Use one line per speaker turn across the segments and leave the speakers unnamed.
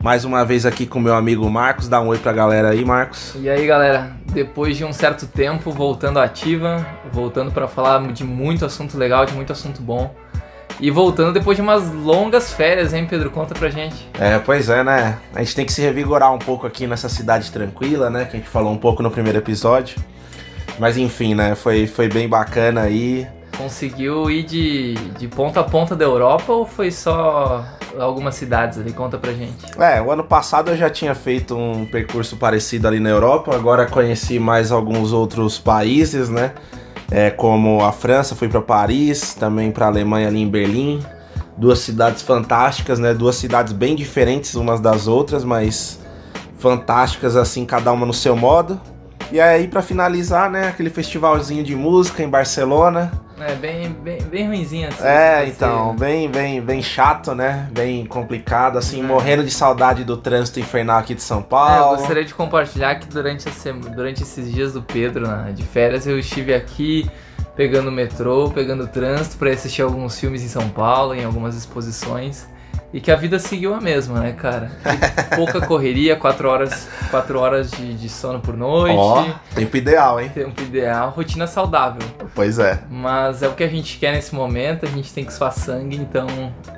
Mais uma vez aqui com meu amigo Marcos. Dá um oi pra galera aí, Marcos.
E aí, galera, depois de um certo tempo voltando ativa, voltando pra falar de muito assunto legal, de muito assunto bom. E voltando depois de umas longas férias, hein, Pedro? Conta pra gente.
É, pois é, né? A gente tem que se revigorar um pouco aqui nessa cidade tranquila, né? Que a gente falou um pouco no primeiro episódio. Mas enfim, né? Foi, foi bem bacana aí.
Conseguiu ir de, de ponta a ponta da Europa ou foi só algumas cidades ali? Conta pra gente.
É, o ano passado eu já tinha feito um percurso parecido ali na Europa, agora conheci mais alguns outros países, né? É, como a França, fui para Paris, também para Alemanha ali em Berlim. Duas cidades fantásticas, né? Duas cidades bem diferentes umas das outras, mas fantásticas assim, cada uma no seu modo. E aí para finalizar, né, aquele festivalzinho de música em Barcelona.
É bem, bem, bem ruimzinho assim.
É,
pra ser-
então, bem, bem, bem chato, né? Bem complicado, assim,
É.
morrendo de saudade do trânsito infernal aqui de São
É, eu
Paulo.
gostaria de compartilhar que durante, a durante esses dias do Pedro, né, de férias, eu estive aqui pegando o metrô, pegando o trânsito para assistir alguns filmes em São Paulo, em algumas exposições. E que a vida seguiu a mesma, né, cara? E pouca correria, quatro horas, quatro horas de, de sono por noite,
Ó, tempo ideal, hein?
tempo ideal, rotina saudável.
Pois é.
Mas é o que a gente quer nesse momento, a gente tem que suar sangue, então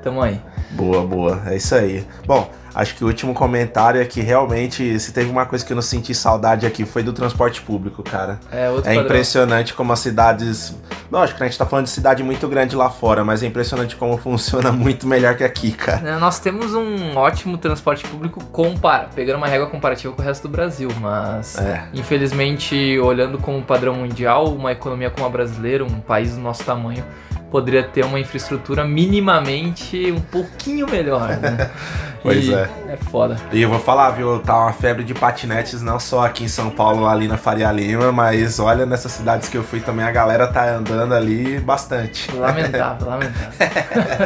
tamo aí.
Boa, boa. É isso aí. Bom, acho que o último comentário é que realmente, se teve uma coisa que eu não senti saudade aqui, foi do transporte público, cara.
É outro
É
padrão.
impressionante como as cidades. Lógico, né, a gente tá falando de cidade muito grande lá fora, mas é impressionante como funciona muito melhor que aqui, cara.
É, Nós temos um ótimo transporte público compara, pegando uma régua comparativa com o resto do Brasil, mas
É.
infelizmente, olhando como padrão mundial, uma economia como a brasileira, um país do nosso tamanho, poderia ter uma infraestrutura minimamente um pouquinho melhor, né?
Pois
E
é.
É foda.
E eu vou falar, viu, tá uma febre de patinetes não só aqui em São Paulo, ali na Faria Lima, mas olha, nessas cidades que eu fui também, a galera tá andando ali bastante.
Lamentável, lamentável.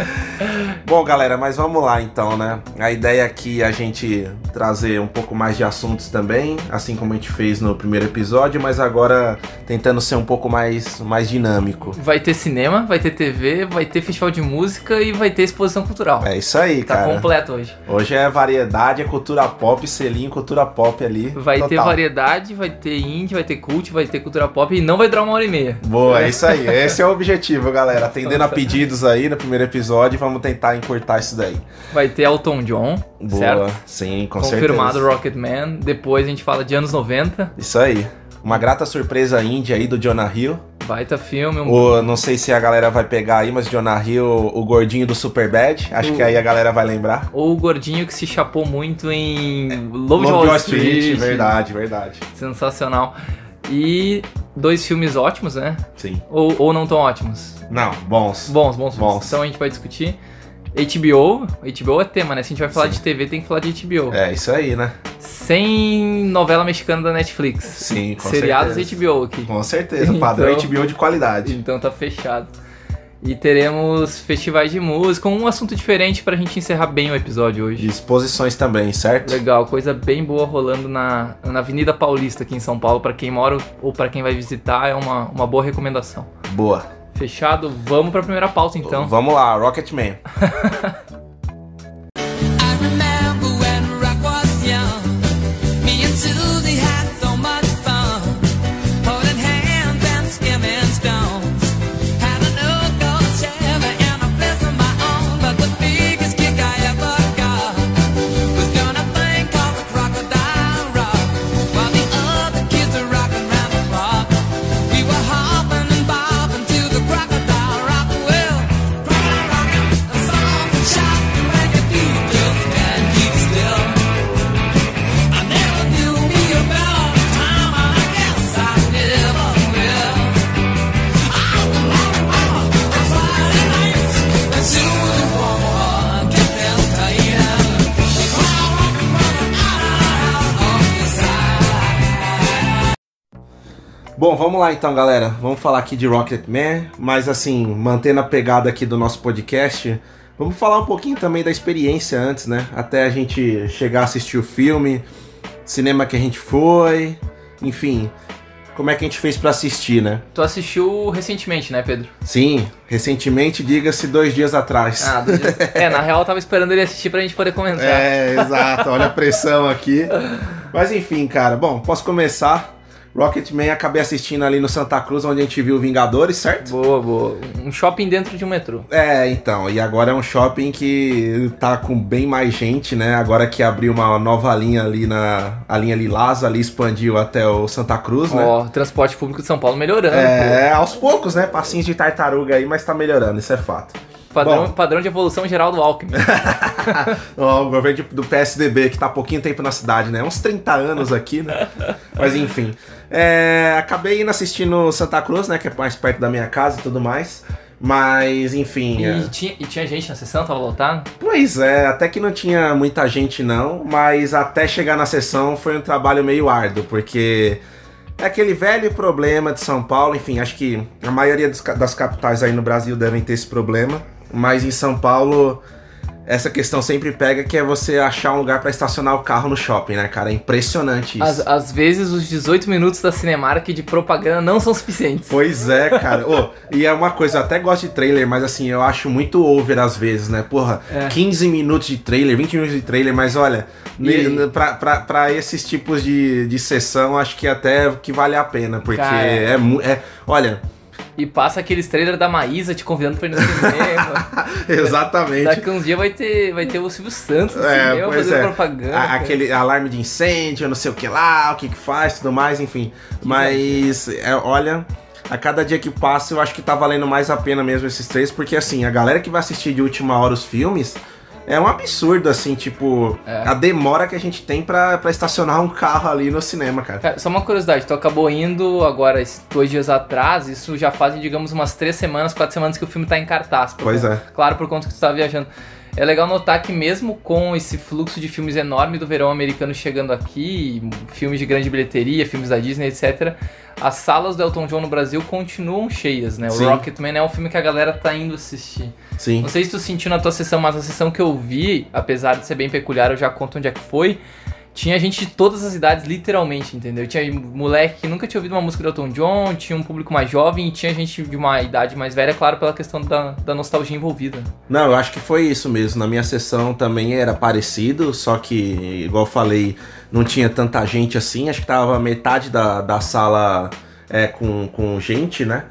Bom, galera, mas vamos lá então, né? A ideia aqui é a gente trazer um pouco mais de assuntos também, assim como a gente fez no primeiro episódio, mas agora tentando ser um pouco mais, mais dinâmico.
Vai ter cinema, vai ter TV, vai ter festival de música e vai ter exposição cultural.
É isso aí,
Tá
cara.
completo hoje.
Hoje é variedade, é cultura pop, selinho, cultura pop ali.
Vai ter
total.
variedade, vai ter indie, vai ter cult, vai ter cultura pop e não vai durar uma hora e meia.
Boa, é isso aí. Esse é o objetivo, galera. Atendendo a pedidos aí no primeiro episódio, vamos tentar encurtar isso daí.
Vai ter Elton John,
Boa,
certo?
sim, com
Confirmado
certeza.
Rocketman. Depois a gente fala de anos 90.
Isso aí. Uma grata surpresa índia aí do Jonah Hill.
Baita filme. Um...
O, não sei se a galera vai pegar aí, mas Jonah Hill, o gordinho do Superbad. Acho
O-
que aí a galera vai lembrar.
Ou o gordinho que se chapou muito em Love
Lobo de
Wall Street.
Street, verdade, verdade.
Sensacional. E dois filmes ótimos, né?
Sim.
Ou, ou não tão ótimos?
Não, bons.
Bons, bons.
Bons.
Então a gente vai discutir. HBO, HBO é tema, né? Se a gente vai falar
Sim.
de TV, tem que falar de HBO.
É isso aí, né?
Sem novela mexicana da Netflix.
Sim, com
Seriados
certeza.
HBO aqui.
Com certeza, padrão
Então-
HBO de qualidade.
Então tá fechado. E teremos festivais de música, um assunto diferente pra gente encerrar bem o episódio
E
hoje.
exposições também, certo?
Legal, coisa bem boa rolando na, na Avenida Paulista aqui em São Paulo. Pra quem mora ou pra quem vai visitar, é uma, uma boa recomendação.
Boa.
Fechado? Vamos pra primeira pauta então.
Vamos lá, Rocketman. Bom, vamos lá então, galera. Vamos falar aqui de Rocketman, mas assim, mantendo a pegada aqui do nosso podcast, vamos falar um pouquinho também da experiência antes, né? Até a gente chegar a assistir o filme, cinema que a gente foi, enfim, como é que a gente fez pra assistir, né?
Tu assistiu recentemente, né, Pedro?
Sim, recentemente, diga-se dois dias atrás.
Ah, do dia- é, na real eu tava esperando ele assistir pra gente poder comentar.
É, exato. Olha a pressão aqui. Mas enfim, cara. Bom, posso começar. Rocketman acabei assistindo ali no Santa Cruz, onde a gente viu Vingadores, certo?
Boa, boa. Um shopping dentro de um metrô.
É, então. E agora é um shopping que tá com bem mais gente, né? Agora que abriu uma nova linha ali na. A linha Lilás ali expandiu até o Santa Cruz, né?
Ó, transporte público de São Paulo melhorando.
É, aos poucos, né? Passinhos de tartaruga aí, mas tá melhorando, isso é fato.
pô. Padrão,
bom.
padrão de evolução geral do Alckmin.
Ó, o governo do PSDB, que tá há pouquinho tempo na cidade, né? Uns 30 anos aqui, né? Mas enfim. É, acabei indo assistindo Santa Cruz, né? Que é mais perto da minha casa e tudo mais. Mas, enfim. é.
E tinha, e tinha gente na sessão, tava lotado?
Pois é, até que não tinha muita gente, não. Mas até chegar na sessão foi um trabalho meio árduo, porque. É aquele velho problema de São Paulo, enfim, acho que a maioria dos das capitais aí no Brasil devem ter esse problema, mas em São Paulo essa questão sempre pega que é você achar um lugar pra estacionar o carro no shopping, né, cara? É impressionante isso.
Às, às vezes os 18 minutos da Cinemark de propaganda não são suficientes.
Pois é, cara. Ô, e é uma coisa, eu até gosto de trailer, mas assim, eu acho muito over às vezes, né? Porra,
É.
15 minutos de trailer, 20 minutos de trailer, mas olha,
E-
pra, pra, pra esses tipos de, de sessão, acho que até que vale a pena, porque
Cara.
é, é. Olha,
E passa aqueles trailers da Maísa te convidando pra ir no cinema.
exatamente.
Daqui uns dias vai ter, vai ter o Silvio Santos no
É,
cinema fazendo
é.
propaganda.
A- aquele alarme de incêndio, não sei o que lá, o que que faz, tudo mais, enfim. Mas, é, olha, a cada dia que passa eu acho que tá valendo mais a pena mesmo esses três, porque assim, a galera que vai assistir de última hora os filmes é um absurdo, assim, tipo,
É.
a demora que a gente tem pra, pra estacionar um carro ali no cinema, cara.
Cara, só uma curiosidade, tu acabou indo agora dois dias atrás, isso já fazem, digamos, umas três semanas, quatro semanas que o filme tá em cartaz. por
Pois é.
Claro, por conta que tu tá viajando. É legal notar que mesmo com esse fluxo de filmes enorme do verão americano chegando aqui, filmes de grande bilheteria, filmes da Disney, etc., as salas do Elton John no Brasil continuam cheias, né? O
Sim.
Rocketman é um filme que a galera tá indo assistir.
Sim.
Não sei se tu sentiu na tua sessão, mas a sessão que eu vi, apesar de ser bem peculiar, eu já conto onde é que foi. Tinha gente de todas as idades, literalmente, entendeu? Tinha moleque que nunca tinha ouvido uma música do Elton John, tinha um público mais jovem e tinha gente de uma idade mais velha, claro, pela questão da, da nostalgia envolvida.
Não, eu acho que foi isso mesmo. Na minha sessão também era parecido, só que, igual eu falei, não tinha tanta gente assim. Acho que tava metade da, da sala é, com, com gente, né?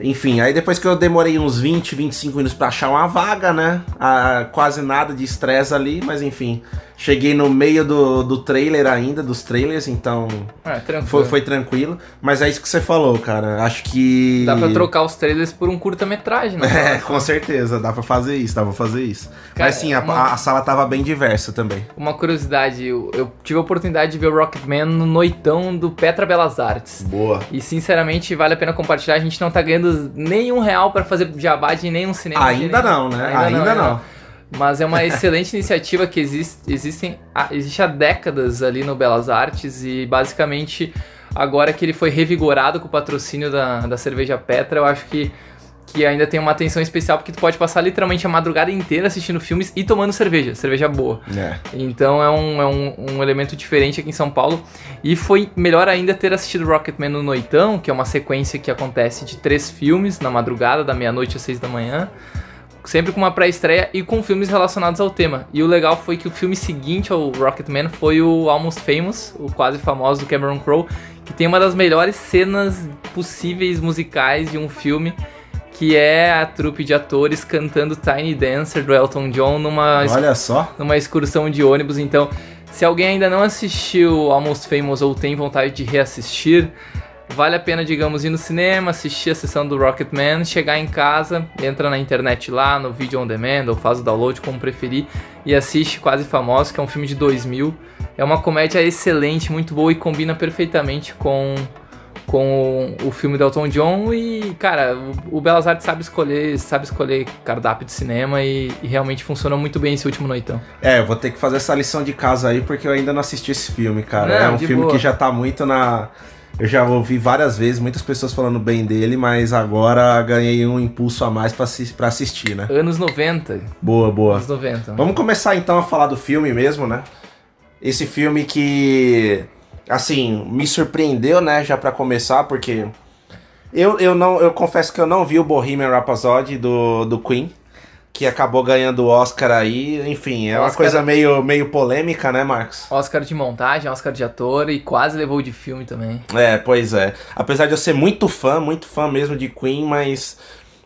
Enfim, aí depois que eu demorei uns 20, 25 minutos pra achar uma vaga, né? Ah, quase nada de estresse ali, mas enfim. Cheguei no meio do, do trailer ainda, dos trailers, então
É, tranquilo.
foi, foi tranquilo. Mas é isso que você falou, cara. Acho que.
Dá pra trocar os trailers por um curta-metragem, né?
É, com certeza, dá pra fazer isso, dá pra fazer isso.
Cara,
Mas sim, a,
uma-
a sala tava bem diversa também.
Uma curiosidade, eu, eu tive a oportunidade de ver o Rocketman no noitão do Petra Belas Artes.
Boa.
E sinceramente vale a pena compartilhar. A gente não tá ganhando nenhum real pra fazer jabá de nenhum cinema.
Ainda
de-
não, né? Ainda não.
Mas é uma excelente iniciativa que existe, existem, há- existe há décadas ali no Belas Artes e basicamente agora que ele foi revigorado com o patrocínio da, da cerveja Petra, eu acho que, que ainda tem uma atenção especial porque tu pode passar literalmente a madrugada inteira assistindo filmes e tomando cerveja, cerveja boa.
É.
Então é um, é um, um elemento diferente aqui em São Paulo. E foi melhor ainda ter assistido Rocketman no Noitão, que é uma sequência que acontece de três filmes na madrugada, da meia-noite às seis da manhã. Sempre com uma pré-estreia e com filmes relacionados ao tema. E o legal foi que o filme seguinte ao Rocketman foi o Almost Famous, o quase famoso do Cameron Crowe, que tem uma das melhores cenas possíveis musicais de um filme, que é a trupe de atores cantando Tiny Dancer do Elton John numa
Olha só.
numa excursão de ônibus. Então, se alguém ainda não assistiu Almost Famous ou tem vontade de reassistir, vale a pena, digamos, ir no cinema, assistir a sessão do Rocketman, chegar em casa, entra na internet lá, no Video on Demand, ou faz o download como preferir, e assiste Quase Famoso, que é um filme de 2000. É uma comédia excelente, muito boa e combina perfeitamente com com o, filme do Elton John e, cara, o, Belas Artes sabe escolher, sabe escolher cardápio de cinema e, e realmente funcionou muito bem esse último noitão.
É, eu vou ter que fazer essa lição de casa aí porque eu ainda não assisti esse filme, cara.
Não,
é um filme
boa.
que já tá muito na Eu já ouvi várias vezes muitas pessoas falando bem dele, mas agora ganhei um impulso a mais pra assistir, né?
Anos 90.
Boa, boa.
Anos 90.
Vamos começar então a falar do filme mesmo, né? Esse filme que, assim, me surpreendeu, né? Já pra começar, porque eu, eu não, eu confesso que eu não vi o Bohemian Rhapsody do, do Queen, que acabou ganhando o Oscar aí. Enfim, é uma
Oscar-
coisa meio, meio polêmica, né, Marcos?
Oscar de montagem, Oscar de ator e quase levou de filme também.
É, pois é. Apesar de eu ser muito fã, muito fã mesmo de Queen, mas.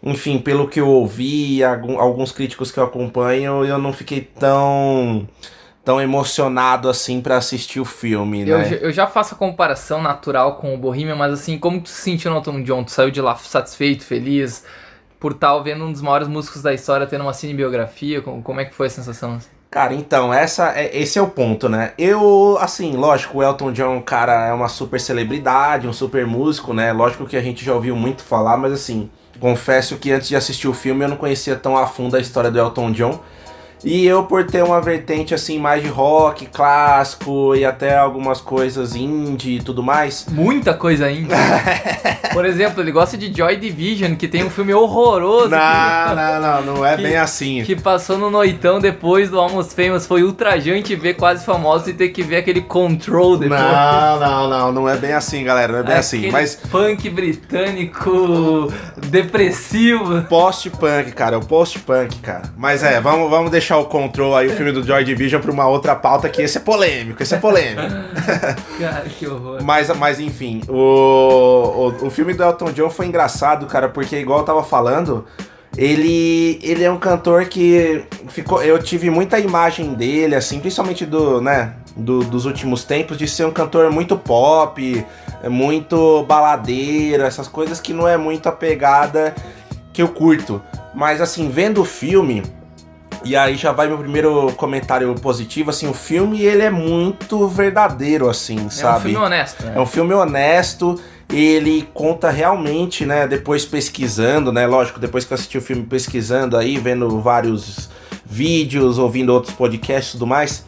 Enfim, pelo que eu ouvi e alguns críticos que eu acompanho, eu não fiquei tão tão emocionado assim pra assistir o filme,
Eu,
né?
já- eu já faço a comparação natural com o Bohemian, mas assim, como tu se sentiu no Elton John? Tu saiu de lá satisfeito, feliz, por estar vendo um dos maiores músicos da história tendo uma cinebiografia? Como, como é que foi a sensação?
Cara, então, essa é, esse é o ponto, né? Eu, assim, lógico, o Elton John, cara, é uma super celebridade, um super músico, né? Lógico que a gente já ouviu muito falar, mas assim, confesso que antes de assistir o filme eu não conhecia tão a fundo a história do Elton John. E eu, por ter uma vertente assim mais de rock clássico e até algumas coisas indie e tudo mais,
Muita coisa ainda. Por exemplo, ele gosta de Joy Division, que tem um filme horroroso.
Não,
que-
não, não, não é
Que-
bem assim.
Que passou no noitão depois do Almost Famous. Foi ultrajante ver quase famoso e ter que ver aquele Control depois.
Não, não, não, não é bem assim, galera, não é bem assim.
Aquele
Mas
punk britânico depressivo.
post-punk, cara, é o post-punk, cara. Mas é, vamos, vamos deixar o Control aí, o filme do Joy Division, pra uma outra pauta, que esse é polêmico, esse é polêmico.
Cara, que horror.
Mas, mas enfim, o, o, o filme do Elton John foi engraçado, cara, porque igual eu tava falando, ele, ele é um cantor que ficou. Eu tive muita imagem dele, assim, principalmente do, né, do- dos últimos tempos, de ser um cantor muito pop, muito baladeiro, essas coisas que não é muito a pegada que eu curto. Mas assim, vendo o filme, e aí já vai meu primeiro comentário positivo, assim, o filme ele é muito verdadeiro, assim,
É um
sabe?
filme honesto, né?
É um filme honesto, ele conta realmente, né, depois pesquisando, né, lógico, depois que eu assisti o filme pesquisando aí, vendo vários vídeos, ouvindo outros podcasts e tudo mais,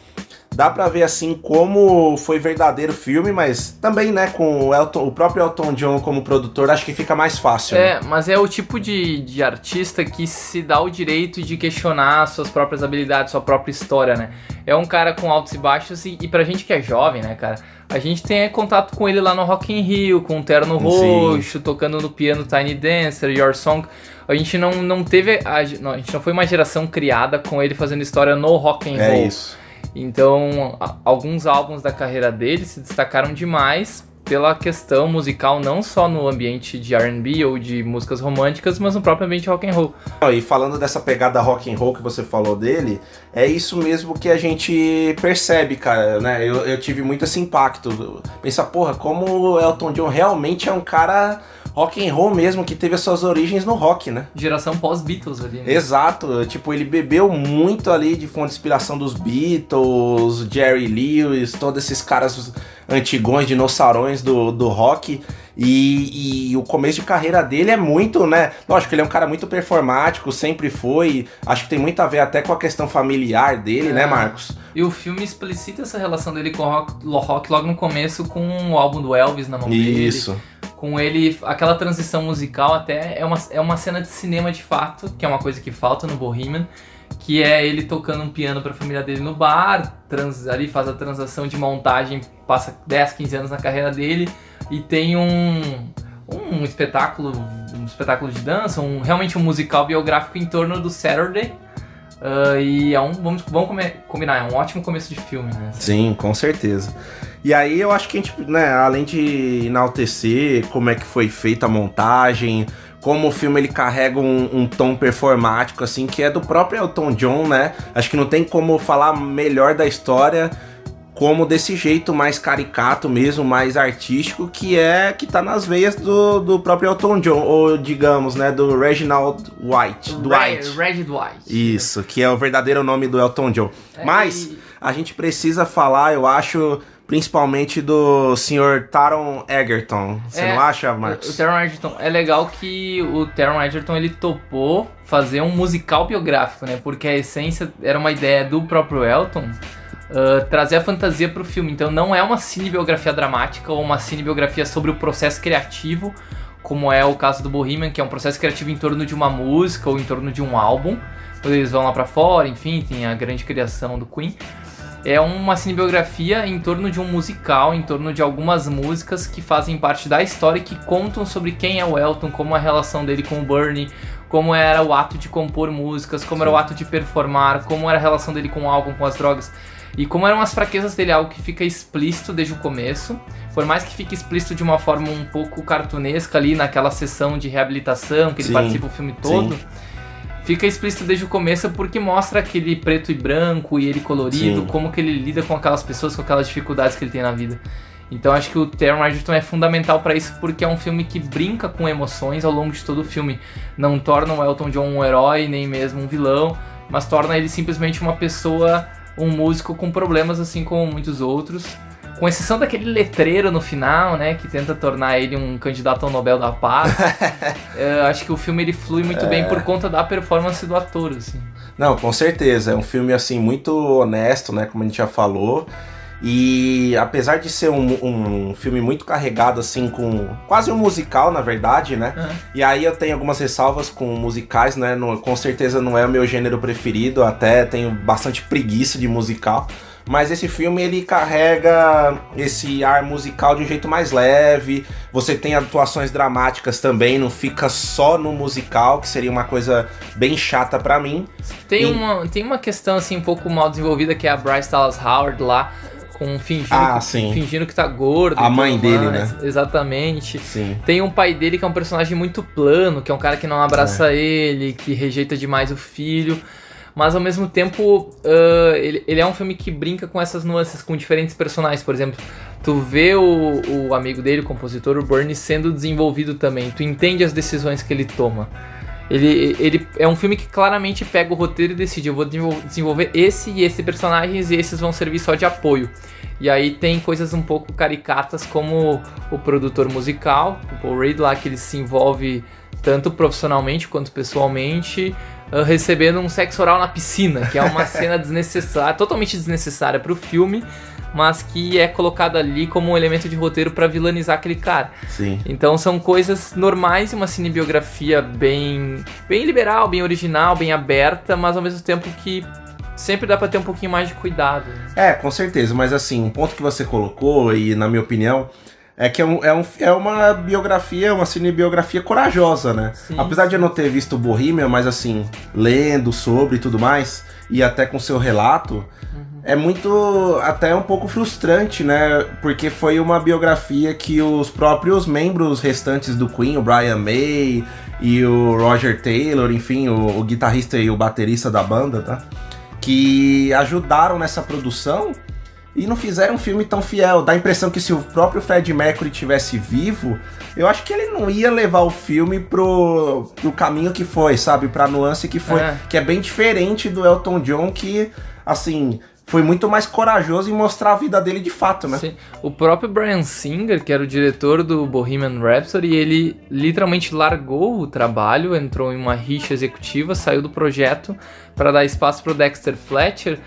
dá pra ver assim como foi verdadeiro o filme, mas também, né, com o, Elton, o próprio Elton John como produtor, acho que fica mais fácil. né?
É, mas é o tipo de, de artista que se dá o direito de questionar suas próprias habilidades, sua própria história, né? É um cara com altos e baixos e, e pra gente que é jovem, né, cara? A gente tem contato com ele lá no Rock in Rio, com o terno
Sim.
roxo, tocando no piano Tiny Dancer, Your Song. A gente não, não teve. A, não, a gente não foi uma geração criada com ele fazendo história no rock and roll.
É isso.
Então, alguns álbuns da carreira dele se destacaram demais pela questão musical, não só no ambiente de R&B ou de músicas românticas, mas no próprio ambiente rock and roll.
E falando dessa pegada rock and roll que você falou dele, é isso mesmo que a gente percebe, cara, né? Eu, eu tive muito esse impacto. Pensar, porra, como o Elton John realmente é um cara rock and roll mesmo, que teve as suas origens no rock, né?
Geração pós-Beatles ali, né?
Exato, tipo, ele bebeu muito ali de fonte de inspiração dos Beatles, Jerry Lewis, todos esses caras antigões, dinossarões do, do rock. E, e o começo de carreira dele é muito, né? Lógico, ele é um cara muito performático, sempre foi. Acho que tem muito a ver até com a questão familiar dele, né,
É.
Marcos?
E o filme explicita essa relação dele com o rock, rock logo no começo com o álbum do Elvis na mão dele.
Isso.
Com ele, aquela transição musical até é uma, é uma cena de cinema de fato, que é uma coisa que falta no Bohemian, que é ele tocando um piano pra família dele no bar, trans, ali faz a transação de montagem, passa 10, 15 anos na carreira dele e tem um um espetáculo, um espetáculo de dança, um realmente um musical biográfico em torno do Saturday. Ah, e é um, vamos, vamos combinar, é um ótimo começo de filme, né?
Sim, com certeza. E aí eu acho que a gente, né, além de enaltecer como é que foi feita a montagem, como o filme ele carrega um, um tom performático, assim, que é do próprio Elton John, né? Acho que não tem como falar melhor da história como desse jeito mais caricato mesmo, mais artístico, que é que tá nas veias do, do próprio Elton John, ou digamos, né, do Reginald White. Dwight.
Re- Reggie Dwight.
Isso, que é o verdadeiro nome do Elton John.
É,
Mas
e-
a gente precisa falar, eu acho, principalmente do Sr. Taron Egerton. Você
É,
não acha,
O
Marcos?
Taron Egerton, é legal que o Taron Egerton ele topou fazer um musical biográfico, né? Porque a essência era uma ideia do próprio Elton, uh, trazer a fantasia pro filme. Então não é uma cinebiografia dramática ou uma cinebiografia sobre o processo criativo, como é o caso do Bohemian, que é um processo criativo em torno de uma música ou em torno de um álbum. Quando eles vão lá pra fora, enfim, tem a grande criação do Queen. É uma cinebiografia em torno de um musical, em torno de algumas músicas que fazem parte da história e que contam sobre quem é o Elton, como é a relação dele com o Bernie, como era o ato de compor músicas, como era o ato de performar, como era a relação dele com o álbum, com as drogas. E como eram as fraquezas dele, algo que fica explícito desde o começo, por mais que fique explícito de uma forma um pouco cartunesca ali naquela sessão de reabilitação que ele
Sim,
participa o filme todo,
sim.
fica explícito desde o começo porque mostra aquele preto e branco e ele colorido,
Sim.
como que ele lida com aquelas pessoas, com aquelas dificuldades que ele tem na vida. Então acho que o Taron Egerton é fundamental pra isso porque é um filme que brinca com emoções ao longo de todo o filme. Não torna o Elton John um herói, nem mesmo um vilão, mas torna ele simplesmente uma pessoa, um músico com problemas assim como muitos outros. Com exceção daquele letreiro no final, né, que tenta tornar ele um candidato ao Nobel da Paz. eu acho que o filme ele flui muito bem por conta da performance do ator, assim.
Não, com certeza. É um filme assim muito honesto, né? Como a gente já falou. E apesar de ser um, um filme muito carregado, assim, com quase um musical, na verdade, né?
Aham.
E aí eu tenho algumas ressalvas com musicais, né? No- com certeza não é o meu gênero preferido, até tenho bastante preguiça de musical. Mas esse filme ele carrega esse ar musical de um jeito mais leve. Você tem atuações dramáticas também, não fica só no musical, que seria uma coisa bem chata pra mim.
Tem,
E-
uma, tem uma questão assim um pouco mal desenvolvida que é a Bryce Dallas Howard lá, com fingindo,
Ah,
que, fingindo que tá gordo.
A mãe dele,
mais.
né?
Exatamente.
Sim.
Tem um pai dele que é um personagem muito plano, que é um cara que não abraça
É.
ele, que rejeita demais o filho. Mas ao mesmo tempo, ah, ele, ele é um filme que brinca com essas nuances, com diferentes personagens. Por exemplo, tu vê o, o amigo dele, o compositor, o Bernie, sendo desenvolvido também. Tu entende as decisões que ele toma. Ele, ele é um filme que claramente pega o roteiro e decide: eu vou desenvol- desenvolver esse e esse personagens e esses vão servir só de apoio. E aí tem coisas um pouco caricatas como o produtor musical, o Paul Reed lá, que ele se envolve tanto profissionalmente quanto pessoalmente, ah, recebendo um sexo oral na piscina, que é uma cena desnecessária, totalmente desnecessária pro filme, mas que é colocada ali como um elemento de roteiro pra vilanizar aquele cara.
Sim.
Então são coisas normais e uma cinebiografia bem, bem liberal, bem original, bem aberta, mas ao mesmo tempo que sempre dá pra ter um pouquinho mais de cuidado.
É, com certeza, mas assim, um ponto que você colocou, e na minha opinião, é que é, um- é, um- é uma biografia, uma cinebiografia corajosa, né?
Sim.
Apesar de eu não ter visto Bohemian, mas assim, lendo sobre e tudo mais, e até com seu relato, é muito, até um pouco frustrante, né? Porque foi uma biografia que os próprios membros restantes do Queen, o Brian May e o Roger Taylor, enfim, o, o guitarrista e o baterista da banda, tá? Que ajudaram nessa produção e não fizeram um filme tão fiel. Dá a impressão que se o próprio Fred Mercury tivesse vivo, eu acho que ele não ia levar o filme pro, pro caminho que foi, sabe? Pra nuance que foi.
É.
Que é bem diferente do Elton John, que, assim, foi muito mais corajoso em mostrar a vida dele de fato, né?
Sim. O próprio Brian Singer, que era o diretor do Bohemian Rhapsody, ele literalmente largou o trabalho, entrou em uma rixa executiva, saiu do projeto para dar espaço para o Dexter Fletcher.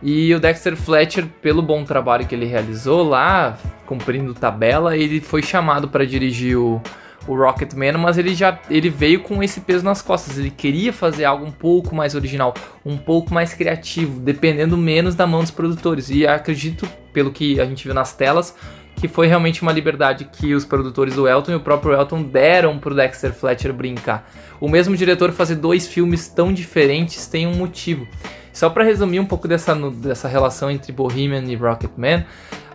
E o Dexter Fletcher, pelo bom trabalho que ele realizou lá, cumprindo tabela, ele foi chamado para dirigir o, o Rocketman, mas ele já ele veio com esse peso nas costas. Ele queria fazer algo um pouco mais original, um pouco mais criativo, dependendo menos da mão dos produtores. E acredito, pelo que a gente viu nas telas, que foi realmente uma liberdade que os produtores do Elton e o próprio Elton deram pro Dexter Fletcher brincar. O mesmo diretor fazer dois filmes tão diferentes tem um motivo. Só pra resumir um pouco dessa, dessa relação entre Bohemian e Rocketman,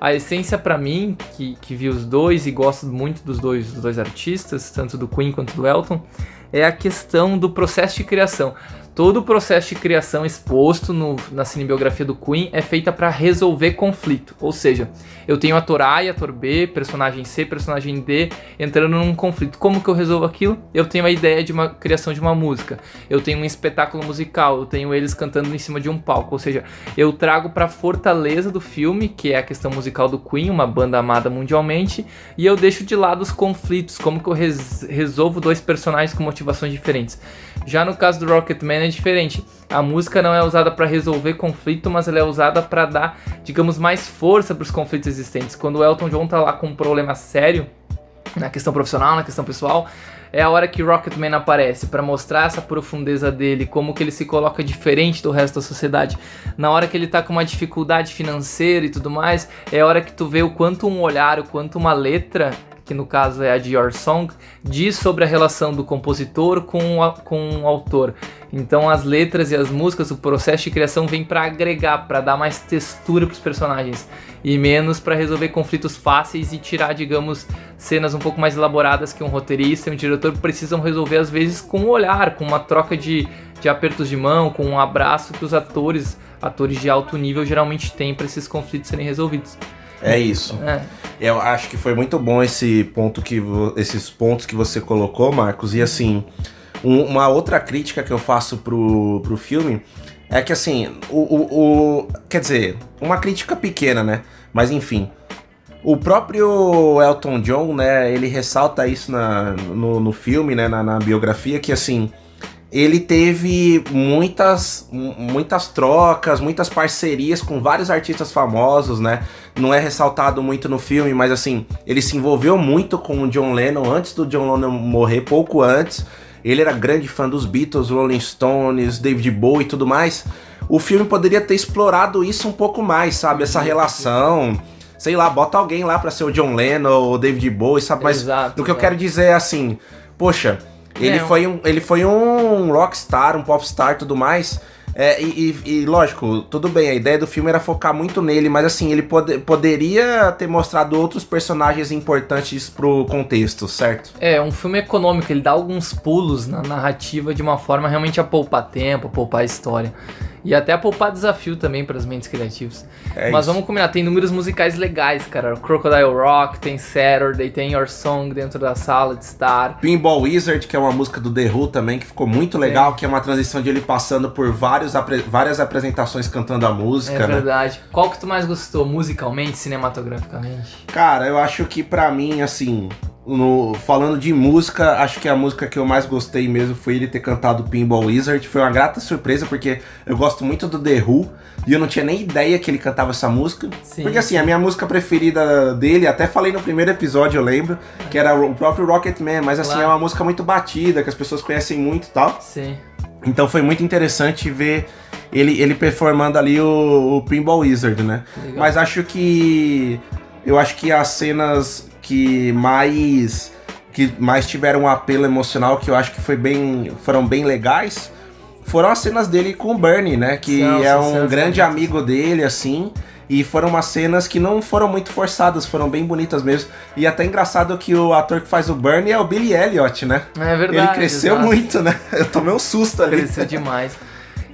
a essência pra mim, que, que vi os dois e gosto muito dos dois, dos dois artistas, tanto do Queen quanto do Elton, é a questão do processo de criação. Todo o processo de criação exposto no- na cinebiografia do Queen é feita para resolver conflito. Ou seja, eu tenho ator A e ator B, personagem C, personagem D, entrando num conflito. Como que eu resolvo aquilo? Eu tenho a ideia de uma criação de uma música. Eu tenho um espetáculo musical, eu tenho eles cantando em cima de um palco. Ou seja, eu trago para fortaleza do filme, que é a questão musical do Queen, uma banda amada mundialmente, e eu deixo de lado os conflitos, como que eu res- resolvo dois personagens com motivações diferentes. Já no caso do Rocketman é diferente. A música não é usada para resolver conflito, mas ela é usada para dar, digamos, mais força para os conflitos existentes. Quando o Elton John tá lá com um problema sério, na questão profissional, na questão pessoal, é a hora que Rocketman aparece para mostrar essa profundeza dele, como que ele se coloca diferente do resto da sociedade. Na hora que ele tá com uma dificuldade financeira e tudo mais, é a hora que tu vê o quanto um olhar, o quanto uma letra que no caso é a de Your Song, diz sobre a relação do compositor com o, com o autor. Então as letras e as músicas, o processo de criação vem para agregar, para dar mais textura para os personagens e menos para resolver conflitos fáceis e tirar, digamos, cenas um pouco mais elaboradas que um roteirista e um diretor precisam resolver às vezes com um olhar, com uma troca de, de apertos de mão, com um abraço que os atores, atores de alto nível geralmente têm para esses conflitos serem resolvidos.
É isso.
É.
Eu acho que foi muito bom esse ponto que esses pontos que você colocou, Marcos. E assim, um- uma outra crítica que eu faço pro, pro filme é que assim, o, o, o- Quer dizer, uma crítica pequena, né? Mas enfim. O próprio Elton John, né, ele ressalta isso na, no, no filme, né, na, na biografia, que assim, ele teve muitas, mu- muitas trocas, muitas parcerias com vários artistas famosos, né? Não é ressaltado muito no filme, mas assim, ele se envolveu muito com o John Lennon antes do John Lennon morrer, pouco antes. Ele era grande fã dos Beatles, Rolling Stones, David Bowie e tudo mais. O filme poderia ter explorado isso um pouco mais, sabe? Essa relação. Sei lá, bota alguém lá pra ser o John Lennon ou o David Bowie, sabe? Mas
Exato,
o que eu
é.
quero dizer é assim, poxa, ele,
É,
foi um, ele foi um rockstar, um popstar e tudo mais. É, e, e- e, lógico, tudo bem, a ideia do filme era focar muito nele, mas assim, ele pode- poderia ter mostrado outros personagens importantes pro contexto, certo?
É, um filme econômico, ele dá alguns pulos na narrativa de uma forma realmente a poupar tempo, a poupar história. E até a poupar desafio também para as mentes criativas.
É
Mas
isso.
vamos combinar, tem números musicais legais, cara. Crocodile Rock, tem Saturday, tem Your Song dentro da sala de estar.
Pinball Wizard, que é uma música do The Who também, que ficou muito legal, que é uma transição de ele passando por vários várias apresentações cantando a música,
É
né?
verdade. Qual que tu mais gostou, musicalmente, cinematograficamente?
Cara, eu acho que pra mim, assim, no, falando de música, acho que a música que eu mais gostei mesmo foi ele ter cantado Pinball Wizard. Foi uma grata surpresa, porque eu gosto muito do The Who e eu não tinha nem ideia que ele cantava essa música.
Sim.
Porque assim, a minha música preferida dele, até falei no primeiro episódio, eu lembro, que era o próprio Rocketman, mas assim,
Claro.
é uma música muito batida, que as pessoas conhecem muito e tal.
Sim.
Então foi muito interessante ver ele, ele performando ali o, o Pinball Wizard, né?
Legal.
Mas acho que. Eu acho que as cenas que mais. que mais tiveram um apelo emocional, que eu acho que foi bem. foram bem legais, foram as cenas dele com o Bernie, né? Que é um grande amigo dele, assim. E foram umas cenas que não foram muito forçadas, foram bem bonitas mesmo. E até engraçado que o ator que faz o Bernie é o Billy Elliot, né?
É verdade.
Ele cresceu
exato.
muito, né? Eu tomei um susto ali.
Cresceu demais.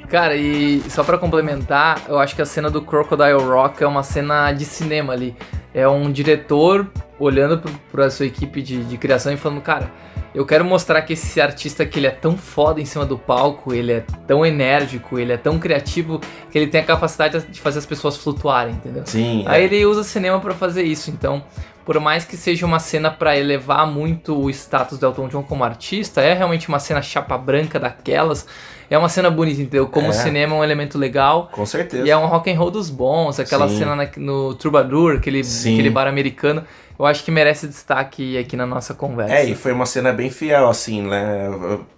Cara, e só pra complementar, eu acho que a cena do Crocodile Rock é uma cena de cinema ali. É um diretor olhando pra sua equipe de, de criação e falando, cara, eu quero mostrar que esse artista que ele é tão foda em cima do palco, ele é tão enérgico, ele é tão criativo, que ele tem a capacidade de fazer as pessoas flutuarem, entendeu?
Sim.
Aí
é.
ele usa o cinema pra fazer isso. Então, por mais que seja uma cena pra elevar muito o status do Elton John como artista, é realmente uma cena chapa branca daquelas. É uma cena bonita, entendeu? Como
É.
o cinema é um elemento legal.
Com certeza.
E é um rock and roll dos bons, aquela
Sim.
cena na- no Troubadour, aquele,
Sim.
aquele bar americano. Eu acho que merece destaque aqui na nossa conversa.
É, e foi uma cena bem fiel, assim, né?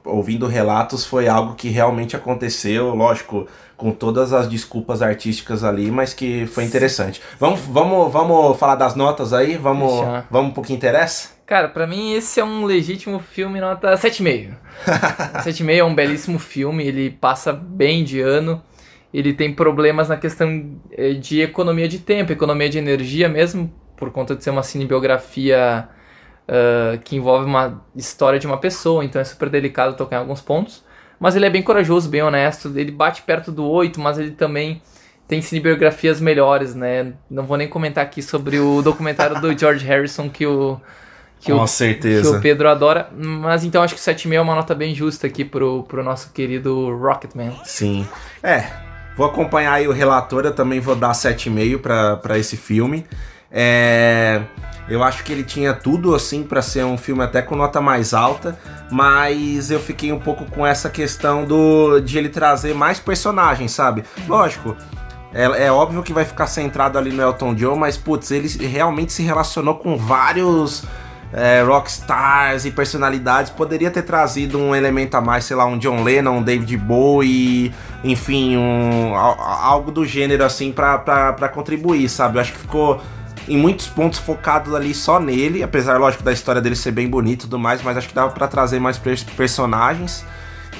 Ouvindo relatos, foi algo que realmente aconteceu, lógico, com todas as desculpas artísticas ali, mas que foi interessante. Vamos, vamos, vamos falar das notas aí? Vamos,
Deixa.
vamos pro que interessa?
Cara, pra mim esse é um legítimo filme nota 7,5. 7,5 é um belíssimo filme, ele passa bem de ano. Ele tem problemas na questão eh, de economia de tempo, economia de energia mesmo, por conta de ser uma cinebiografia ah, que envolve uma história de uma pessoa, então é super delicado tocar em alguns pontos. Mas ele é bem corajoso, bem honesto, ele bate perto do 8, mas ele também tem cinebiografias melhores, né? Não vou nem comentar aqui sobre o documentário do George Harrison que o que
Com
o,
certeza.
que o Pedro adora, mas então acho que 7,5 é uma nota bem justa aqui pro, pro nosso querido Rocketman.
Sim. É, vou acompanhar aí o relator, eu também vou dar 7,5 pra pra esse filme. É, eu acho que ele tinha tudo assim pra ser um filme até com nota mais alta, mas eu fiquei um pouco com essa questão do de ele trazer mais personagens, sabe? Lógico. É, é óbvio que vai ficar centrado ali no Elton John, mas putz, ele realmente se relacionou com vários é, rockstars e personalidades. Poderia ter trazido um elemento a mais, sei lá, um John Lennon, um David Bowie, enfim, um, algo do gênero assim pra contribuir, sabe? Eu acho que ficou em muitos pontos focado ali só nele, apesar, lógico, da história dele ser bem bonita e tudo mais, mas acho que dava pra trazer mais pers- personagens.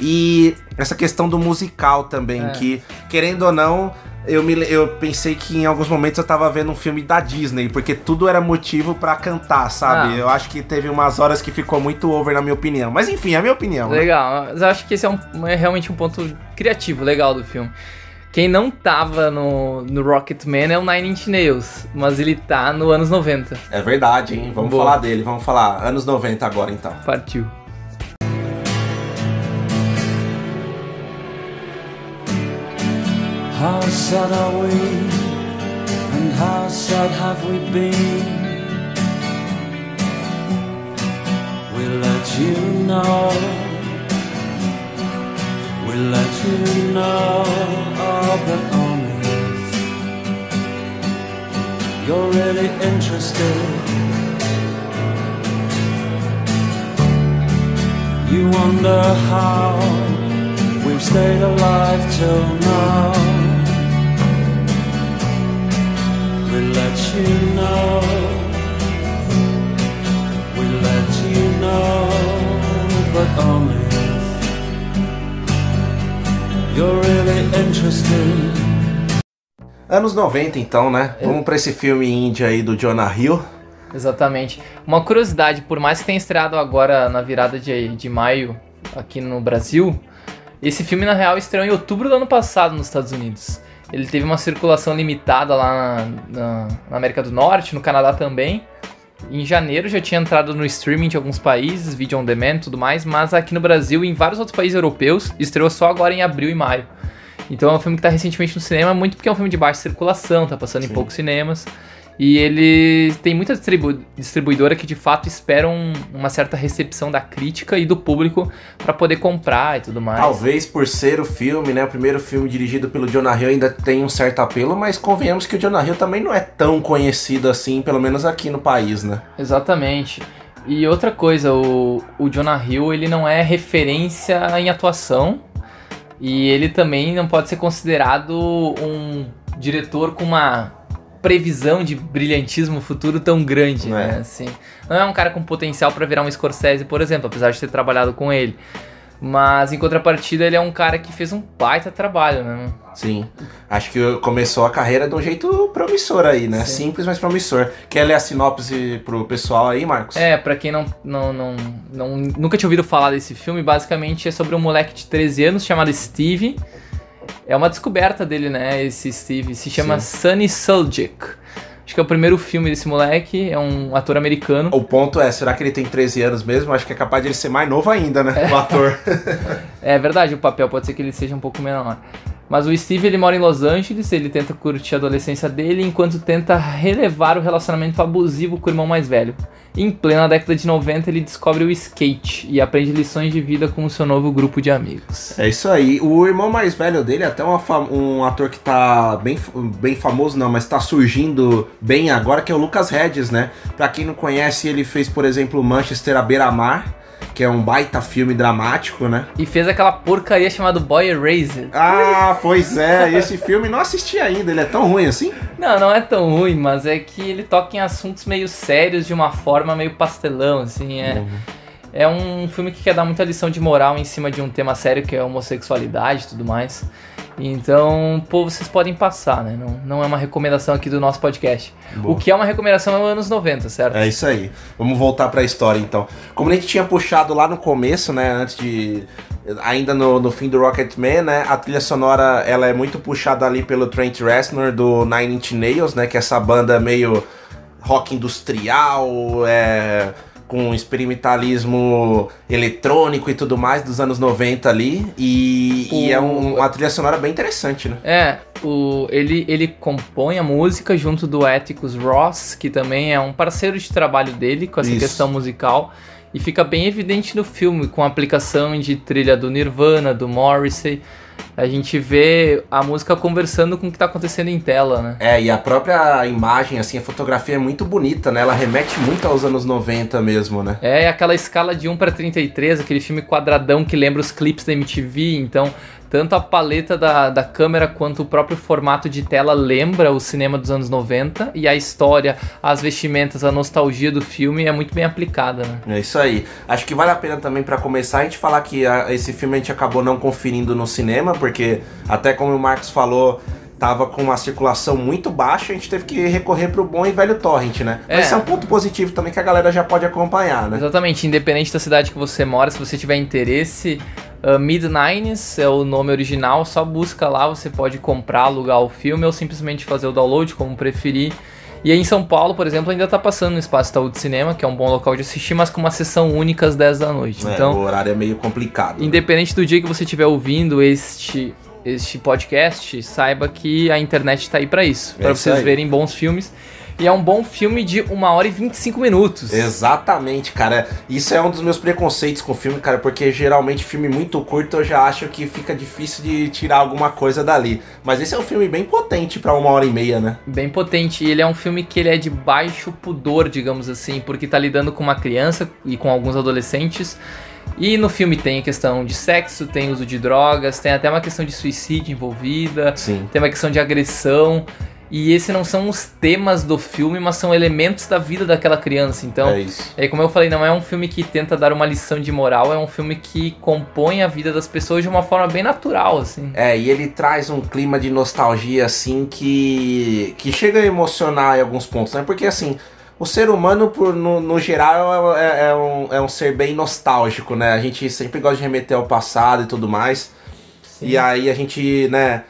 E essa questão do musical também,
É.
que, querendo ou não, eu, me, eu pensei que em alguns momentos eu tava vendo um filme da Disney, porque tudo era motivo pra cantar, sabe?
Ah.
Eu acho que teve umas horas que ficou muito over na minha opinião. Mas enfim, é a minha opinião. né?
Legal, mas eu acho que esse é, um- é realmente um ponto criativo, legal do filme. Quem não tava no, no Rocketman é o Nine Inch Nails, mas ele tá no anos 90.
É verdade, hein? Vamos
Boa.
falar dele, vamos falar anos 90 agora então.
Partiu.
How sad are we, and how sad have we been? We'll let you know, we'll let you know, oh, but only you're really interested. You wonder how we've stayed alive till now. We'll let you know. We'll let you know, but only if you're really interested.
Anos 90 então, né?
É.
Vamos pra esse filme indie aí do Jonah Hill.
Exatamente. Uma curiosidade, por mais que tenha estreado agora na virada de, de maio aqui no Brasil, esse filme na real estreou em outubro do ano passado nos Estados Unidos. Ele teve uma circulação limitada lá na, na- na América do Norte, no Canadá também. Em janeiro já tinha entrado no streaming de alguns países, vídeo on demand e tudo mais, mas aqui no Brasil e em vários outros países europeus estreou só agora em abril e maio. Então é um filme que está recentemente no cinema, muito porque é um filme de baixa circulação, tá passando em
Sim.
poucos cinemas. E ele tem muita distribu- distribuidora que de fato esperam uma certa recepção da crítica e do público para poder comprar e tudo mais.
Talvez por ser o filme, né? O primeiro filme dirigido pelo Jonah Hill ainda tem um certo apelo, mas convenhamos que o Jonah Hill também não é tão conhecido assim, pelo menos aqui no país, né?
Exatamente. E outra coisa, o, o Jonah Hill ele não é referência em atuação e ele também não pode ser considerado um diretor com uma previsão de brilhantismo futuro tão grande,
Não é.
né? Assim, não é um cara com potencial para virar um Scorsese, por exemplo, apesar de ter trabalhado com ele. Mas em contrapartida ele é um cara que fez um baita trabalho, né?
Sim. Acho que começou a carreira de um jeito promissor aí, né?
Sim.
Simples, mas promissor. Quer ler a sinopse pro pessoal aí, Marcos?
É, pra quem não, não, não, não- nunca tinha ouvido falar desse filme, basicamente é sobre um moleque de 13 anos chamado Steve. É uma descoberta dele, né? Esse Steve. Se chama Sunny Suljic. Acho que é o primeiro filme desse moleque. É um ator americano.
O ponto é, será que ele tem 13 anos mesmo? Acho que é capaz de ele ser mais novo ainda, né? O ator.
É verdade, o papel pode ser que ele seja um pouco menor. Mas o Steve ele mora em Los Angeles, ele tenta curtir a adolescência dele enquanto tenta relevar o relacionamento abusivo com o irmão mais velho. Em plena década de 90 ele descobre o skate e aprende lições de vida com o seu novo grupo de amigos.
É isso aí. O irmão mais velho dele é até um ator que tá bem, bem famoso, não, mas tá surgindo bem agora, que é o Lucas Hedges, né? Pra quem não conhece, ele fez, por exemplo, Manchester à beira-mar, que é um baita filme dramático, né?
E fez aquela porcaria chamada Boy Erased.
Ah, pois é, esse filme não assisti ainda, ele é tão ruim assim?
Não, não é tão ruim, mas é que ele toca em assuntos meio sérios de uma forma meio pastelão, assim, é... É um filme que quer dar muita lição de moral em cima de um tema sério que é homossexualidade e tudo mais. Então, pô, vocês podem passar, né? Não, não é uma recomendação aqui do nosso podcast.
Boa.
O que é uma recomendação é os anos 90, certo?
É isso aí. Vamos voltar pra história então. Como a gente tinha puxado lá no começo, né, antes de ainda no, no fim do Rocketman, né, a trilha sonora ela é muito puxada ali pelo Trent Reznor do Nine Inch Nails, né, que é essa banda meio rock industrial, é com experimentalismo eletrônico e tudo mais dos anos 90 ali. E, e é um- uma trilha sonora bem interessante, né?
É, o, ele, ele compõe a música junto do Atticus Ross, que também é um parceiro de trabalho dele com essa
Isso.
questão musical. E fica bem evidente no filme, com a aplicação de trilha do Nirvana, do Morrissey. A gente vê a música conversando com o que tá acontecendo em tela, né?
É, e a própria imagem, assim, a fotografia é muito bonita, né? Ela remete muito aos anos 90 mesmo, né?
É aquela escala de 1 para 33, aquele filme quadradão que lembra os clipes da MTV, então tanto a paleta da, da câmera quanto o próprio formato de tela lembra o cinema dos anos 90 e a história, as vestimentas, a nostalgia do filme é muito bem aplicada, né?
É isso aí. Acho que vale a pena também pra começar a gente falar que a- esse filme a gente acabou não conferindo no cinema, porque até como o Marcos falou, tava com uma circulação muito baixa, a gente teve que recorrer pro bom e velho torrent, né?
É.
Mas isso é um ponto positivo também que a galera já pode acompanhar, né?
Exatamente, independente da cidade que você mora, se você tiver interesse, uh, Mid-Nines é o nome original, só busca lá, você pode comprar, alugar o filme ou simplesmente fazer o download, como preferir. E aí em São Paulo, por exemplo, ainda tá passando no Espaço Itaú de Cinema, que é um bom local de assistir, mas com uma sessão única às 10 da noite.
É,
então,
o horário é meio complicado. né?
independente do dia que você estiver ouvindo este, este podcast, saiba que a internet está aí para isso,
É
para vocês
aí.
verem bons filmes. E é um bom filme de 1 hora e 25 minutos.
Exatamente, cara. Isso é um dos meus preconceitos com o filme, cara, porque geralmente filme muito curto eu já acho que fica difícil de tirar alguma coisa dali. Mas esse é um filme bem potente pra uma hora e meia, né?
Bem potente. E ele é um filme que ele é de baixo pudor, digamos assim, porque tá lidando com uma criança e com alguns adolescentes. E no filme tem a questão de sexo, tem uso de drogas, tem até uma questão de suicídio envolvida,
Sim.
tem uma questão de agressão. E esses não são os temas do filme, mas são elementos da vida daquela criança. Então,
é isso.
é como eu falei, não é um filme que tenta dar uma lição de moral, é um filme que compõe a vida das pessoas de uma forma bem natural, assim.
É, e ele traz um clima de nostalgia, assim, que, que chega a emocionar em alguns pontos, né? Porque, assim, o ser humano, por, no, no geral, é, é- é um, é um ser bem nostálgico, né? A gente sempre gosta de remeter ao passado e tudo mais. E aí a gente, né,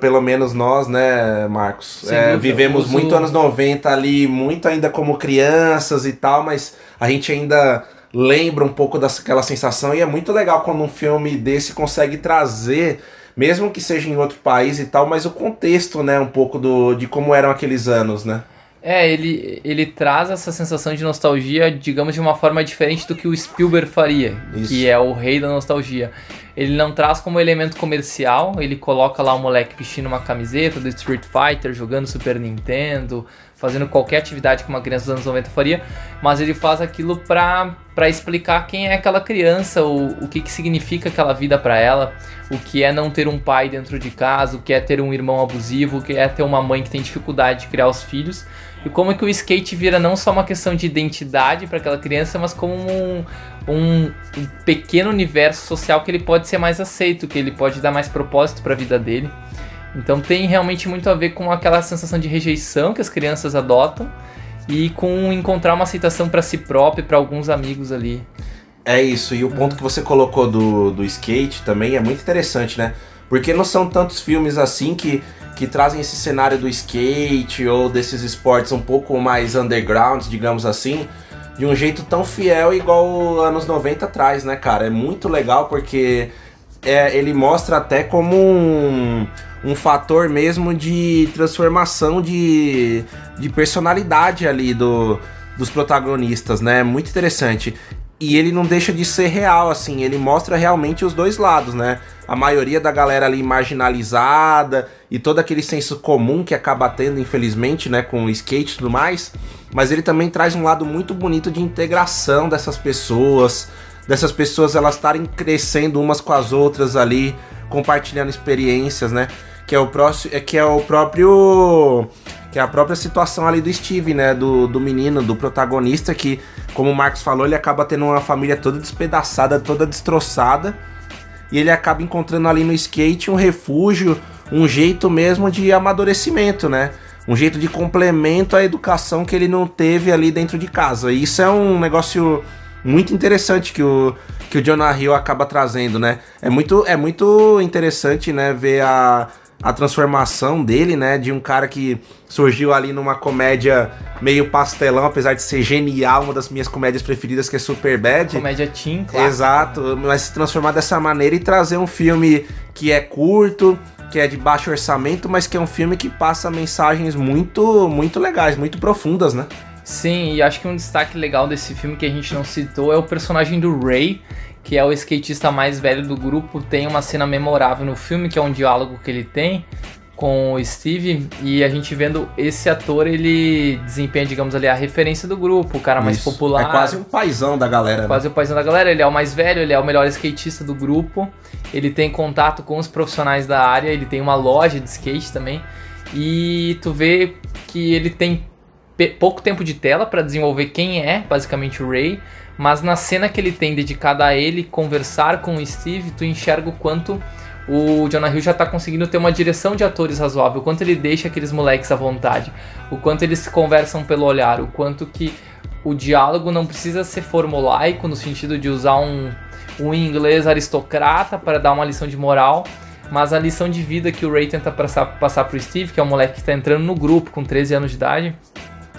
pelo menos nós, né, Marcos,
Sem
é, vivemos
uso-
muito anos 90 ali, muito ainda como crianças e tal, mas a gente ainda lembra um pouco daquela sensação e é muito legal quando um filme desse consegue trazer, mesmo que seja em outro país e tal, mas o contexto, né, um pouco do, de como eram aqueles anos, né?
É, ele, ele traz essa sensação de nostalgia, digamos, de uma forma diferente do que o Spielberg faria,
Isso.
que é o rei da nostalgia. Ele não traz como elemento comercial, ele coloca lá o moleque vestindo uma camiseta do Street Fighter, jogando Super Nintendo, fazendo qualquer atividade que uma criança dos anos 90 faria, mas ele faz aquilo pra, pra explicar quem é aquela criança, o, o que, que significa aquela vida pra ela, o que é não ter um pai dentro de casa, o que é ter um irmão abusivo, o que é ter uma mãe que tem dificuldade de criar os filhos. E como é que o skate vira não só uma questão de identidade para aquela criança, mas como um, um, um pequeno universo social que ele pode ser mais aceito, que ele pode dar mais propósito para a vida dele. Então tem realmente muito a ver com aquela sensação de rejeição que as crianças adotam e com encontrar uma aceitação para si próprio e para alguns amigos ali.
É isso, e o ponto que você colocou do, do skate também é muito interessante, né? Porque não são tantos filmes assim que, que trazem esse cenário do skate ou desses esportes um pouco mais underground, digamos assim, de um jeito tão fiel igual anos 90 traz, né, cara? É muito legal porque é, ele mostra até como um, um fator mesmo de transformação de, de personalidade ali do, dos protagonistas, né? Muito interessante. E ele não deixa de ser real, assim, ele mostra realmente os dois lados, né? A maioria da galera ali marginalizada e todo aquele senso comum que acaba tendo, infelizmente, né, com o skate e tudo mais. Mas ele também traz um lado muito bonito de integração dessas pessoas, dessas pessoas elas estarem crescendo umas com as outras ali, compartilhando experiências, né? Que é o próximo, é que é o próprio que é a própria situação ali do Steve, né, do, do menino, do protagonista que, como o Marcos falou, ele acaba tendo uma família toda despedaçada, toda destroçada, e ele acaba encontrando ali no skate um refúgio, um jeito mesmo de amadurecimento, né? Um jeito de complemento à educação que ele não teve ali dentro de casa. E isso é um negócio muito interessante que o, que o Jonah Hill acaba trazendo, né? É muito, é muito interessante, né, ver a, a transformação dele, né? De um cara que surgiu ali numa comédia meio pastelão, apesar de ser genial, uma das minhas comédias preferidas, que é Super Bad.
Comédia teen, claro.
Exato, mas se transformar dessa maneira e trazer um filme que é curto, que é de baixo orçamento, mas que é um filme que passa mensagens muito, muito legais, muito profundas, né?
Sim, e acho que um destaque legal desse filme que a gente não citou é o personagem do Ray, que é o skatista mais velho do grupo. Tem uma cena memorável no filme, que é um diálogo que ele tem com o Steve, e a gente vendo esse ator, ele desempenha, digamos ali, a referência do grupo, o cara mais
Isso.
popular.
É quase um paizão da galera, né?
Quase o paizão da galera, ele é o mais velho, ele é o melhor skatista do grupo, ele tem contato com os profissionais da área, ele tem uma loja de skate também, e tu vê que ele tem pouco tempo de tela pra desenvolver quem é basicamente o Ray, mas na cena que ele tem dedicada a ele conversar com o Steve, tu enxerga o quanto o Jonah Hill já tá conseguindo ter uma direção de atores razoável, o quanto ele deixa aqueles moleques à vontade, o quanto eles conversam pelo olhar, o quanto que o diálogo não precisa ser formulaico no sentido de usar um, um inglês aristocrata para dar uma lição de moral, mas a lição de vida que o Ray tenta passar, passar pro Steve, que é um moleque que tá entrando no grupo com 13 anos de idade,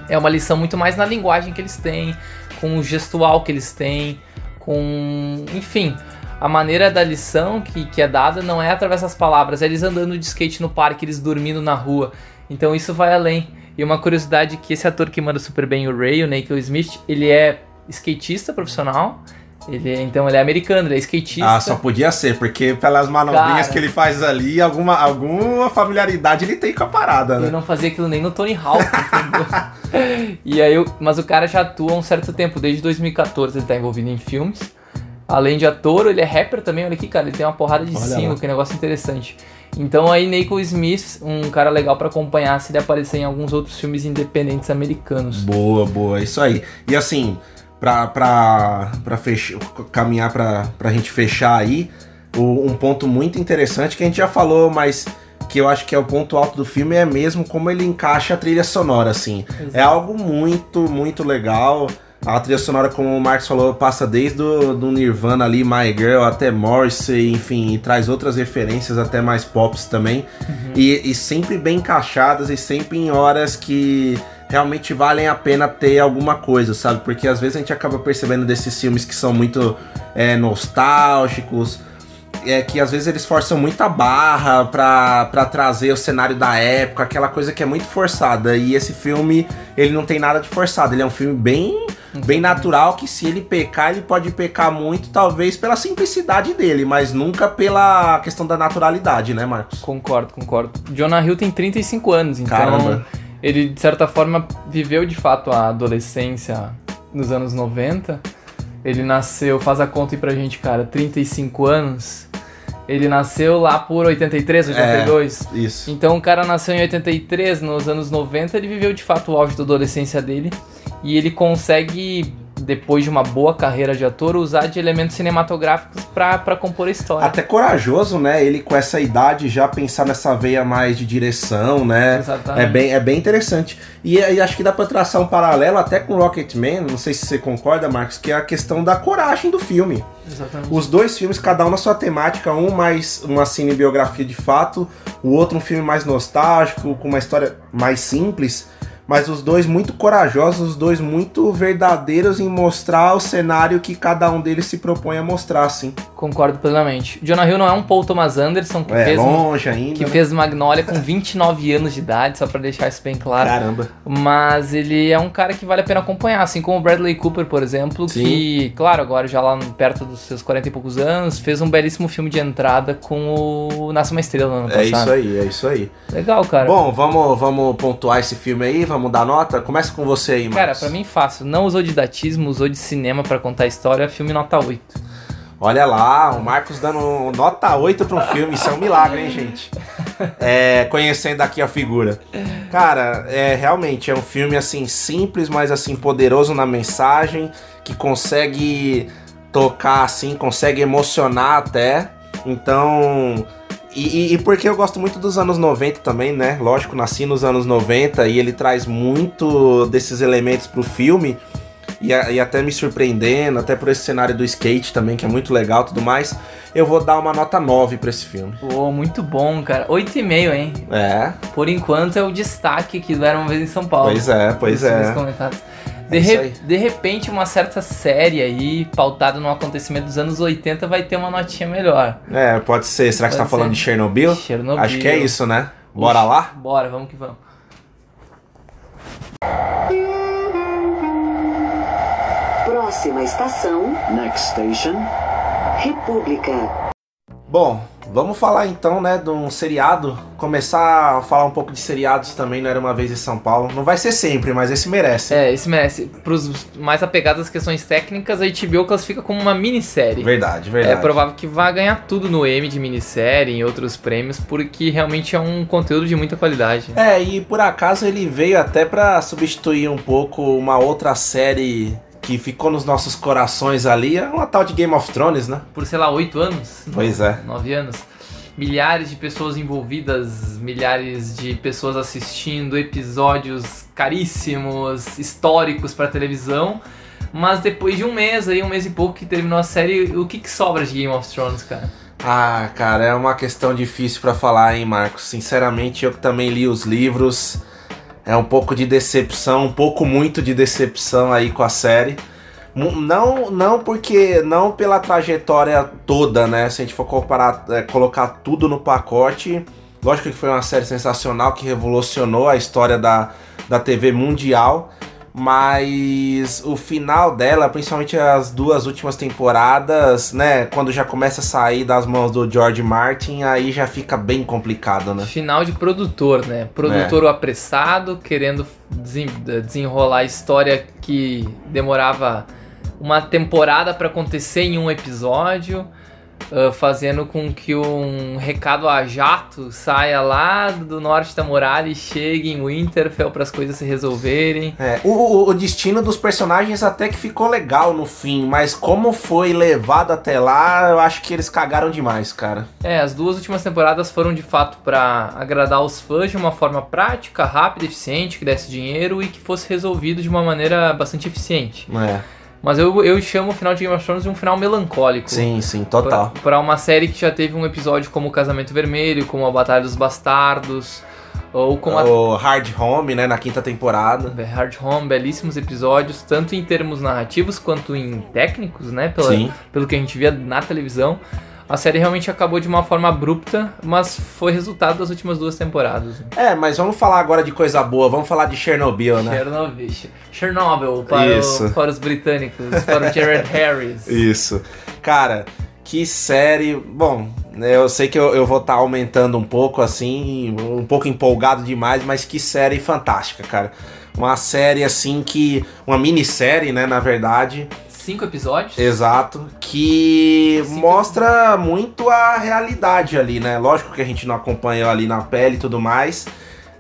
é uma lição muito mais na linguagem que eles têm, com o gestual que eles têm, com. enfim. A maneira da lição que, que é dada não é através das palavras, é eles andando de skate no parque, eles dormindo na rua. Então isso vai além. E uma curiosidade que esse ator que manda super bem o Ray, o Nickel Smith, ele é skatista profissional. Ele, é- então ele é americano, ele é skatista.
Ah, só podia ser, porque pelas manobrinhas
Cara.
que ele faz ali, alguma, alguma familiaridade ele tem com a parada,
Eu
né?
não fazia aquilo nem no Tony Hawk, entendeu? e aí, eu- mas o cara já atua há um certo tempo, desde 2014 ele tá envolvido em filmes. Além de ator, ele é rapper também, olha aqui, cara, ele tem uma porrada de single, que negócio interessante. Então aí, Nickel Smith, um cara legal pra acompanhar se ele aparecer em alguns outros filmes independentes americanos.
Boa, boa, isso aí. E assim, pra, pra, pra fechar, caminhar pra, pra gente fechar aí, um ponto muito interessante que a gente já falou, mas que eu acho que é o ponto alto do filme é mesmo como ele encaixa a trilha sonora, assim. É algo muito, muito legal. A trilha sonora, como o Marcos falou, passa desde o do Nirvana ali, My Girl, até Morrissey, enfim, e traz outras referências até mais pops também. E, e sempre bem encaixadas e sempre em horas que realmente valem a pena ter alguma coisa, sabe? Porque às vezes a gente acaba percebendo desses filmes que são muito é, nostálgicos, é que às vezes eles forçam muita barra pra, pra trazer o cenário da época, aquela coisa que é muito forçada. E esse filme, ele não tem nada de forçado, ele é um filme bem, bem natural, que se ele pecar, ele pode pecar muito, talvez pela simplicidade dele, mas nunca pela questão da naturalidade, né, Marcos?
Concordo, concordo. Jonah Hill tem 35 anos, então
Caramba.
Ele de certa forma viveu de fato a adolescência nos anos 90. Ele nasceu, faz a conta aí pra gente, cara, 35 anos. Ele nasceu lá por 83, 82.
Isso.
Então o cara nasceu em 83, nos anos 90, ele viveu de fato o auge da adolescência dele. E ele consegue, depois de uma boa carreira de ator, usar de elementos cinematográficos pra compor a história.
Até corajoso, né? Ele com essa idade já pensar nessa veia mais de direção, né?
Exatamente.
É bem, é bem interessante. E, aí acho que dá pra traçar um paralelo até com Rocketman, não sei se você concorda, Marcos, que é a questão da coragem do filme.
Exatamente.
Os dois filmes, cada um na sua temática, um mais uma cinebiografia de fato, o outro um filme mais nostálgico, com uma história mais simples, mas os dois muito corajosos, os dois muito verdadeiros em mostrar o cenário que cada um deles se propõe a mostrar, assim.
Concordo plenamente. Jonah Hill não é um Paul Thomas Anderson que
É,
fez um-
longe ainda.
que
né?
fez Magnolia com 29 anos de idade, só pra deixar isso bem claro.
Caramba.
Mas ele é um cara que vale a pena acompanhar, assim como o Bradley Cooper, por exemplo,
Sim.
que, claro, agora já lá perto dos seus 40 e poucos anos, fez um belíssimo filme de entrada com o Nasce uma Estrela no ano
É
passado.
isso aí, é isso aí.
Legal, cara.
Bom, vamos, vamos pontuar esse filme aí, vamos dar nota. Começa com você aí, Marcos.
Cara, pra mim fácil. Não usou didatismo, usou de cinema pra contar a história, filme nota 8.
Olha lá, o Marcos dando nota 8 pra um filme, isso é um milagre, hein, gente? É, conhecendo aqui a figura. Cara, é realmente é um filme assim simples, mas assim poderoso na mensagem, que consegue tocar assim, consegue emocionar até. Então, e, e- e porque eu gosto muito dos anos 90 também, né? Lógico, nasci nos anos 90 e ele traz muito desses elementos pro filme. e, a- e até me surpreendendo, até por esse cenário do skate também, que é muito legal e tudo mais, eu vou dar uma nota 9 pra esse filme.
Pô, muito bom, cara. 8,5, hein?
É,
Por enquanto é o destaque que do Era Uma Vez em São Paulo.
pois é, pois é.
comentários. De, re- de repente, uma certa série aí, pautada num acontecimento dos anos 80, vai ter uma notinha melhor.
É, pode ser. Será que você tá
Pode
falando de Chernobyl?
Chernobyl.
Acho que é isso, né? Bora lá?
Bora, vamos que vamos.
Próxima estação,
Next station.
República.
Bom, vamos falar então, né, de um seriado. Começar a falar um pouco de seriados também, não era uma vez em São Paulo. Não vai ser sempre, mas esse merece.
É, esse merece. Pros mais apegados às questões técnicas, a HBO classifica como uma minissérie.
Verdade,
É
verdade.
provável que vá ganhar tudo no M de minissérie e outros prêmios, porque realmente é um conteúdo de muita qualidade.
É, e por acaso ele veio até pra substituir um pouco uma outra série que ficou nos nossos corações ali, é uma tal de Game of Thrones, né?
Por, sei lá, oito anos?
Pois é.
Nove anos. Milhares de pessoas envolvidas, milhares de pessoas assistindo, episódios caríssimos, históricos pra televisão. Mas depois de um mês aí, um mês e pouco que terminou a série, o que, que sobra de Game of Thrones, cara?
Ah, cara, é uma questão difícil pra falar, hein, Marcos? Sinceramente, eu que também li os livros, é um pouco de decepção, um pouco muito de decepção aí com a série. Não, não porque não pela trajetória toda, né? Se a gente for comparar, é, colocar tudo no pacote, lógico que foi uma série sensacional que revolucionou a história da, da TV mundial. Mas o final dela, principalmente as duas últimas temporadas, né? Quando já começa a sair das mãos do George Martin, aí já fica bem complicado, né?
Final de produtor, né? Produtor apressado, querendo desen- desenrolar a história que demorava uma temporada pra acontecer em um episódio, ah, fazendo com que um recado a jato saia lá do norte da muralha e chegue em Winterfell para as coisas se resolverem.
É, o, o- o destino dos personagens até que ficou legal no fim, mas como foi levado até lá, eu acho que eles cagaram demais, cara.
É, as duas últimas temporadas foram de fato pra agradar os fãs de uma forma prática, rápida, eficiente, que desse dinheiro e que fosse resolvido de uma maneira bastante eficiente.
É,
Mas eu, eu chamo o final de Game of Thrones de um final melancólico.
sim, sim, total.
Pra uma série que já teve um episódio como o Casamento Vermelho, como a Batalha dos Bastardos, ou como a
O Hard Home, né, na quinta temporada.
Hard Home, belíssimos episódios, tanto em termos narrativos quanto em técnicos, né? Pela,
Sim.
pelo que a gente via na televisão. A série realmente acabou de uma forma abrupta, mas foi resultado das últimas duas temporadas.
É, mas vamos falar agora de coisa boa, vamos falar de Chernobyl, né?
Chernobyl, Chernobyl para,
Isso.
o- para os britânicos, para o Jared Harris.
Isso. Cara, que série. Bom, né, eu sei que eu, eu vou estar aumentando um pouco, assim, um pouco empolgado demais, mas que série fantástica, cara. Uma série assim que. Uma minissérie, né, na verdade.
Cinco episódios?
Exato. Que
Sim.
mostra muito a realidade ali, né? Lógico que a gente não acompanhou ali na pele e tudo mais.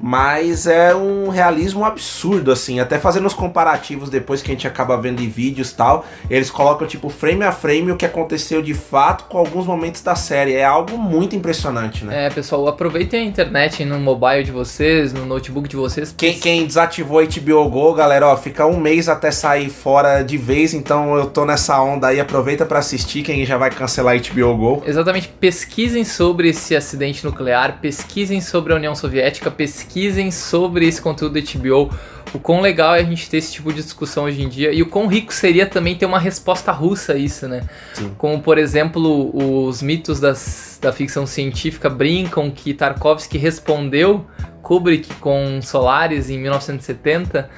Mas é um realismo absurdo, assim. Até fazendo os comparativos depois que a gente acaba vendo em vídeos e tal. Eles colocam, tipo, frame a frame o que aconteceu de fato com alguns momentos da série. É algo muito impressionante, né?
É, pessoal, aproveitem a internet no mobile de vocês, no notebook de vocês.
Quem, quem desativou a HBO Go, galera, ó, fica um mês até sair fora de vez, então eu tô nessa onda aí, aproveita pra assistir, quem já vai cancelar a HBO Go.
Exatamente, pesquisem sobre esse acidente nuclear, pesquisem sobre a União Soviética, pesquisem sobre esse conteúdo da HBO. O quão legal é a gente ter esse tipo de discussão hoje em dia e o quão rico seria também ter uma resposta russa a isso, né?
Sim.
Como, por exemplo, os mitos das, da ficção científica brincam que Tarkovsky respondeu Kubrick com Solaris em 1970,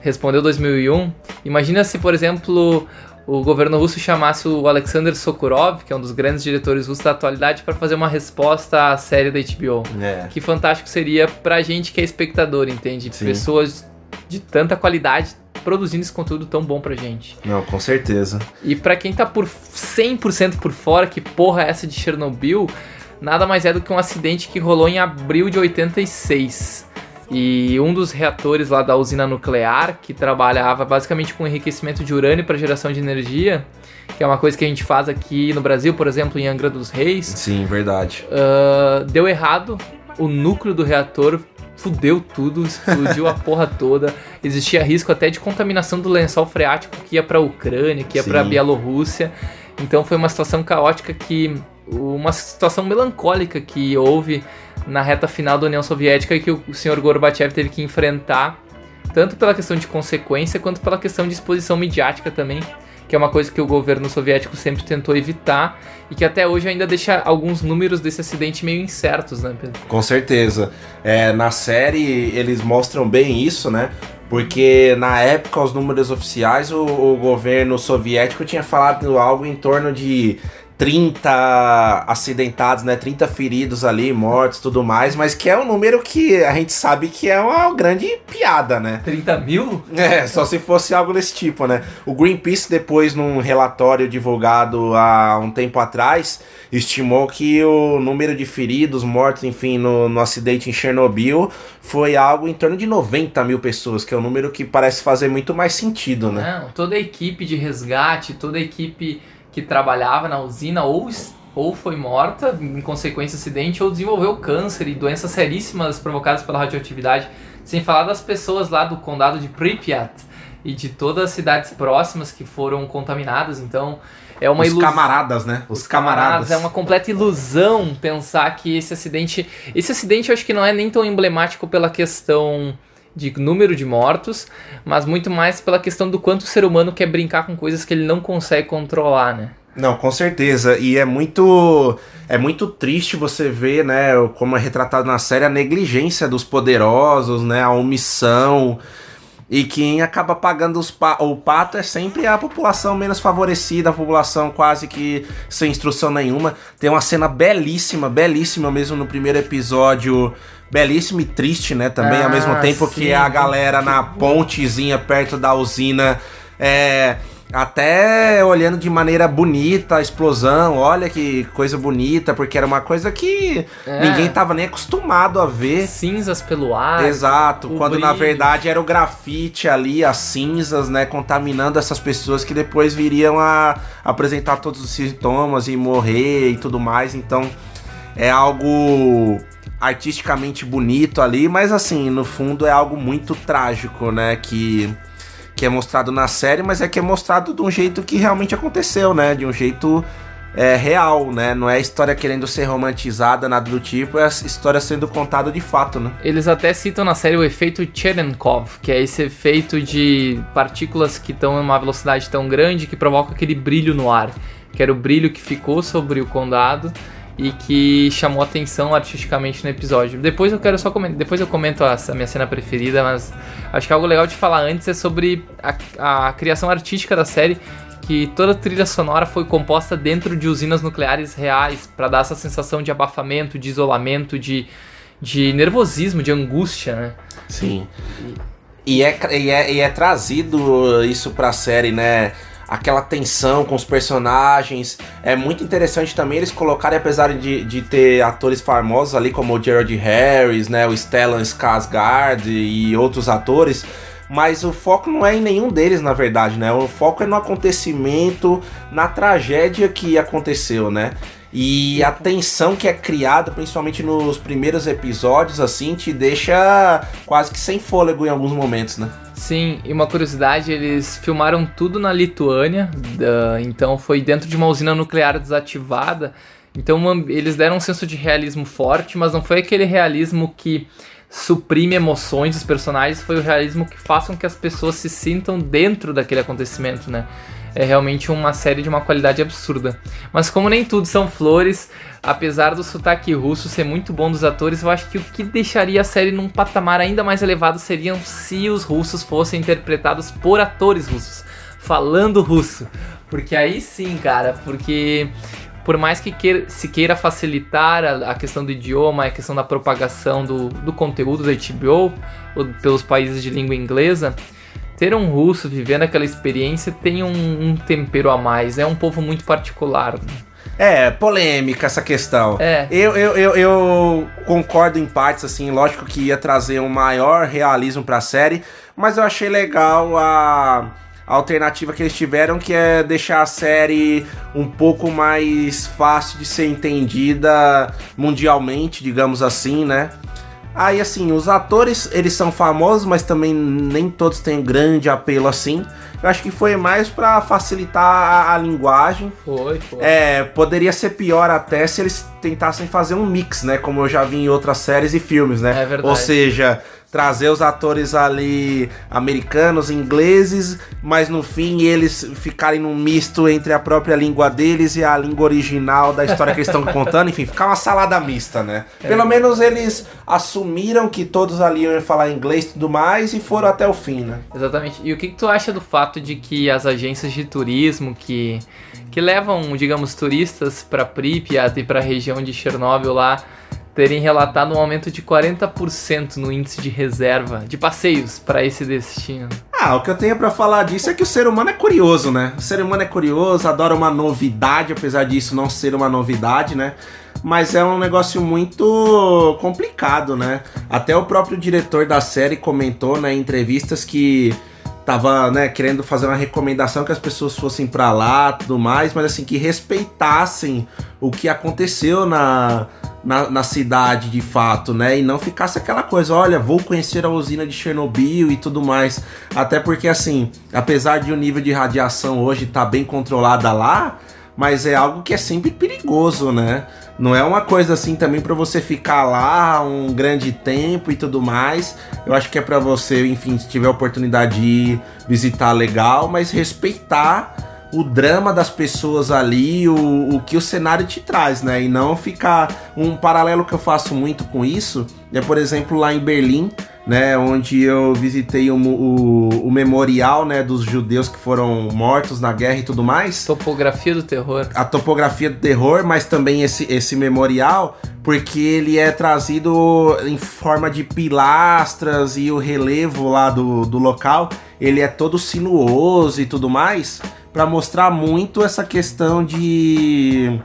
respondeu 2001. Imagina se, por exemplo, o governo russo chamasse o Alexander Sokurov, que é um dos grandes diretores russos da atualidade, para fazer uma resposta à série da HBO.
É.
Que fantástico seria pra gente que é espectador, entende?
Sim.
Pessoas de tanta qualidade produzindo esse conteúdo tão bom pra gente.
Não, com certeza.
E pra quem tá por 100% por fora, que porra é essa de Chernobyl? Nada mais é do que um acidente que rolou em abril de 86. E um dos reatores lá da usina nuclear, que trabalhava basicamente com enriquecimento de urânio para geração de energia, que é uma coisa que a gente faz aqui no Brasil, por exemplo, em Angra dos Reis,
Sim, verdade.
ah, deu errado. O núcleo do reator fudeu tudo, explodiu a porra toda. Existia risco até de contaminação do lençol freático que ia pra Ucrânia, que ia pra
Sim.
Bielorrússia. Então foi uma situação caótica que. Uma situação melancólica que houve na reta final da União Soviética que o senhor Gorbachev teve que enfrentar, tanto pela questão de consequência quanto pela questão de exposição midiática também, que é uma coisa que o governo soviético sempre tentou evitar e que até hoje ainda deixa alguns números desse acidente meio incertos, né, Pedro?
Com certeza. É, na série eles mostram bem isso, né? Porque na época, os números oficiais, o, o governo soviético tinha falado algo em torno de 30 acidentados, né? 30 feridos ali, mortos tudo mais, mas que é um número que a gente sabe que é uma grande piada, né?
30 mil?
É, só se fosse algo desse tipo, né? O Greenpeace, depois, num relatório divulgado há um tempo atrás, estimou que o número de feridos, mortos, enfim, no, no acidente em Chernobyl foi algo em torno de 90 mil pessoas, que é um número que parece fazer muito mais sentido, né?
Não, toda a equipe de resgate, toda a equipe que trabalhava na usina ou, ou foi morta em consequência do acidente ou desenvolveu câncer e doenças seríssimas provocadas pela radioatividade, sem falar das pessoas lá do condado de Pripyat e de todas as cidades próximas que foram contaminadas. Então, é uma
Os camaradas, né? Os, camaradas.
É uma completa ilusão pensar que esse acidente. Esse acidente eu acho que não é nem tão emblemático pela questão de número de mortos, mas muito mais pela questão do quanto o ser humano quer brincar com coisas que ele não consegue controlar, né?
Não, com certeza. E é muito é muito triste você ver, né, como é retratado na série a negligência dos poderosos, né, a omissão. E quem acaba pagando pa- o pato é sempre a população menos favorecida, a população quase que sem instrução nenhuma. Tem uma cena belíssima, belíssima mesmo no primeiro episódio. Belíssima e triste, né? Também ao
Ah,
mesmo tempo
sim.
que a galera na pontezinha perto da usina. É, até olhando de maneira bonita a explosão, olha que coisa bonita, porque era uma coisa que
É.
ninguém tava nem acostumado a ver.
Cinzas pelo ar.
Exato, quando na
brilho.
verdade era o grafite ali, as cinzas, né, contaminando essas pessoas que depois viriam a apresentar todos os sintomas e morrer e tudo mais. Então é algo artisticamente bonito ali, mas assim, no fundo é algo muito trágico, né, que que é mostrado na série, mas é que é mostrado de um jeito que realmente aconteceu, né, de um jeito é, real, né? Não é história querendo ser romantizada, nada do tipo, é a história sendo contada de fato, né?
Eles até citam na série o efeito Cherenkov, que é esse efeito de partículas que estão em uma velocidade tão grande que provoca aquele brilho no ar, que era o brilho que ficou sobre o condado e que chamou atenção artisticamente no episódio. Depois eu quero só comentar, depois eu comento a, a minha cena preferida, mas acho que algo legal de falar antes é sobre a, a criação artística da série, que toda a trilha sonora foi composta dentro de usinas nucleares reais para dar essa sensação de abafamento, de isolamento, de de nervosismo, de angústia, né?
Sim. E é, e é, e é trazido isso pra série, né? Aquela tensão com os personagens. É muito interessante também eles colocarem, apesar de, de ter atores famosos ali, como o Gerard Harris, né? O Stellan Skarsgård e outros atores. Mas o foco não é em nenhum deles, na verdade, né? O foco é no acontecimento, na tragédia que aconteceu, né? E a tensão que é criada, principalmente nos primeiros episódios, assim, te deixa quase que sem fôlego em alguns momentos, né?
Sim, e uma curiosidade, eles filmaram tudo na Lituânia, da- então foi dentro de uma usina nuclear desativada. Então uma- eles deram um senso de realismo forte, mas não foi aquele realismo que suprime emoções dos personagens, foi o realismo que façam que as pessoas se sintam dentro daquele acontecimento, né? É realmente uma série de uma qualidade absurda. Mas como nem tudo são flores, apesar do sotaque russo ser muito bom dos atores, eu acho que o que deixaria a série num patamar ainda mais elevado seriam se os russos fossem interpretados por atores russos, falando russo. Porque aí sim, cara, porque por mais que queira- se queira facilitar a, a questão do idioma, a questão da propagação do, do conteúdo da HBO ou pelos países de língua inglesa, ter um russo vivendo aquela experiência tem um, um tempero a mais. É um povo muito particular. né?
É, polêmica essa questão.
É.
Eu, eu, eu, eu concordo em partes, assim, lógico que ia trazer um maior realismo pra série, mas eu achei legal a, a alternativa que eles tiveram, que é deixar a série um pouco mais fácil de ser entendida mundialmente, digamos assim, né? Aí, assim, os atores, eles são famosos, mas também nem todos têm grande apelo assim. Eu acho que foi mais pra facilitar a, a linguagem.
Foi, foi.
É, poderia ser pior até se eles tentassem fazer um mix, né? Como eu já vi em outras séries e filmes, né?
É verdade.
Ou seja, trazer os atores ali americanos, ingleses, mas no fim eles ficarem num misto entre a própria língua deles e a língua original da história que eles estão contando. Enfim, ficar uma salada mista, né?
É.
Pelo menos eles assumiram que todos ali iam falar inglês e tudo mais e foram até o fim, né?
Exatamente. E o que, que tu acha do fato de que as agências de turismo que, que levam, digamos, turistas para Pripyat e para a região de Chernobyl lá terem relatado um aumento de 40% no índice de reserva de passeios para esse destino?
Ah, o que eu tenho pra falar disso é que o ser humano é curioso, né? O ser humano é curioso, adora uma novidade, apesar disso não ser uma novidade, né? Mas é um negócio muito complicado, né? Até o próprio diretor da série comentou né, em entrevistas que tava, né, querendo fazer uma recomendação que as pessoas fossem pra lá, tudo mais, mas assim que respeitassem o que aconteceu na, na, na cidade de fato, né? E não ficasse aquela coisa, olha, vou conhecer a usina de Chernobyl e tudo mais. Até porque assim, apesar de o nível de radiação hoje estar bem controlada lá, mas é algo que é sempre perigoso, né? Não é uma coisa assim também para você ficar lá um grande tempo e tudo mais. Eu acho que é para você, enfim, se tiver oportunidade de ir visitar legal, mas respeitar o drama das pessoas ali, o, o que o cenário te traz, né? E não ficar. Um paralelo que eu faço muito com isso é, por exemplo, lá em Berlim, né? Onde eu visitei o, o, o memorial, né? Dos judeus que foram mortos na guerra e tudo mais
Topografia do terror.
a topografia do terror, mas também esse, esse memorial, porque ele é trazido em forma de pilastras e o relevo lá do, do local, ele é todo sinuoso e tudo mais, para mostrar muito essa questão de.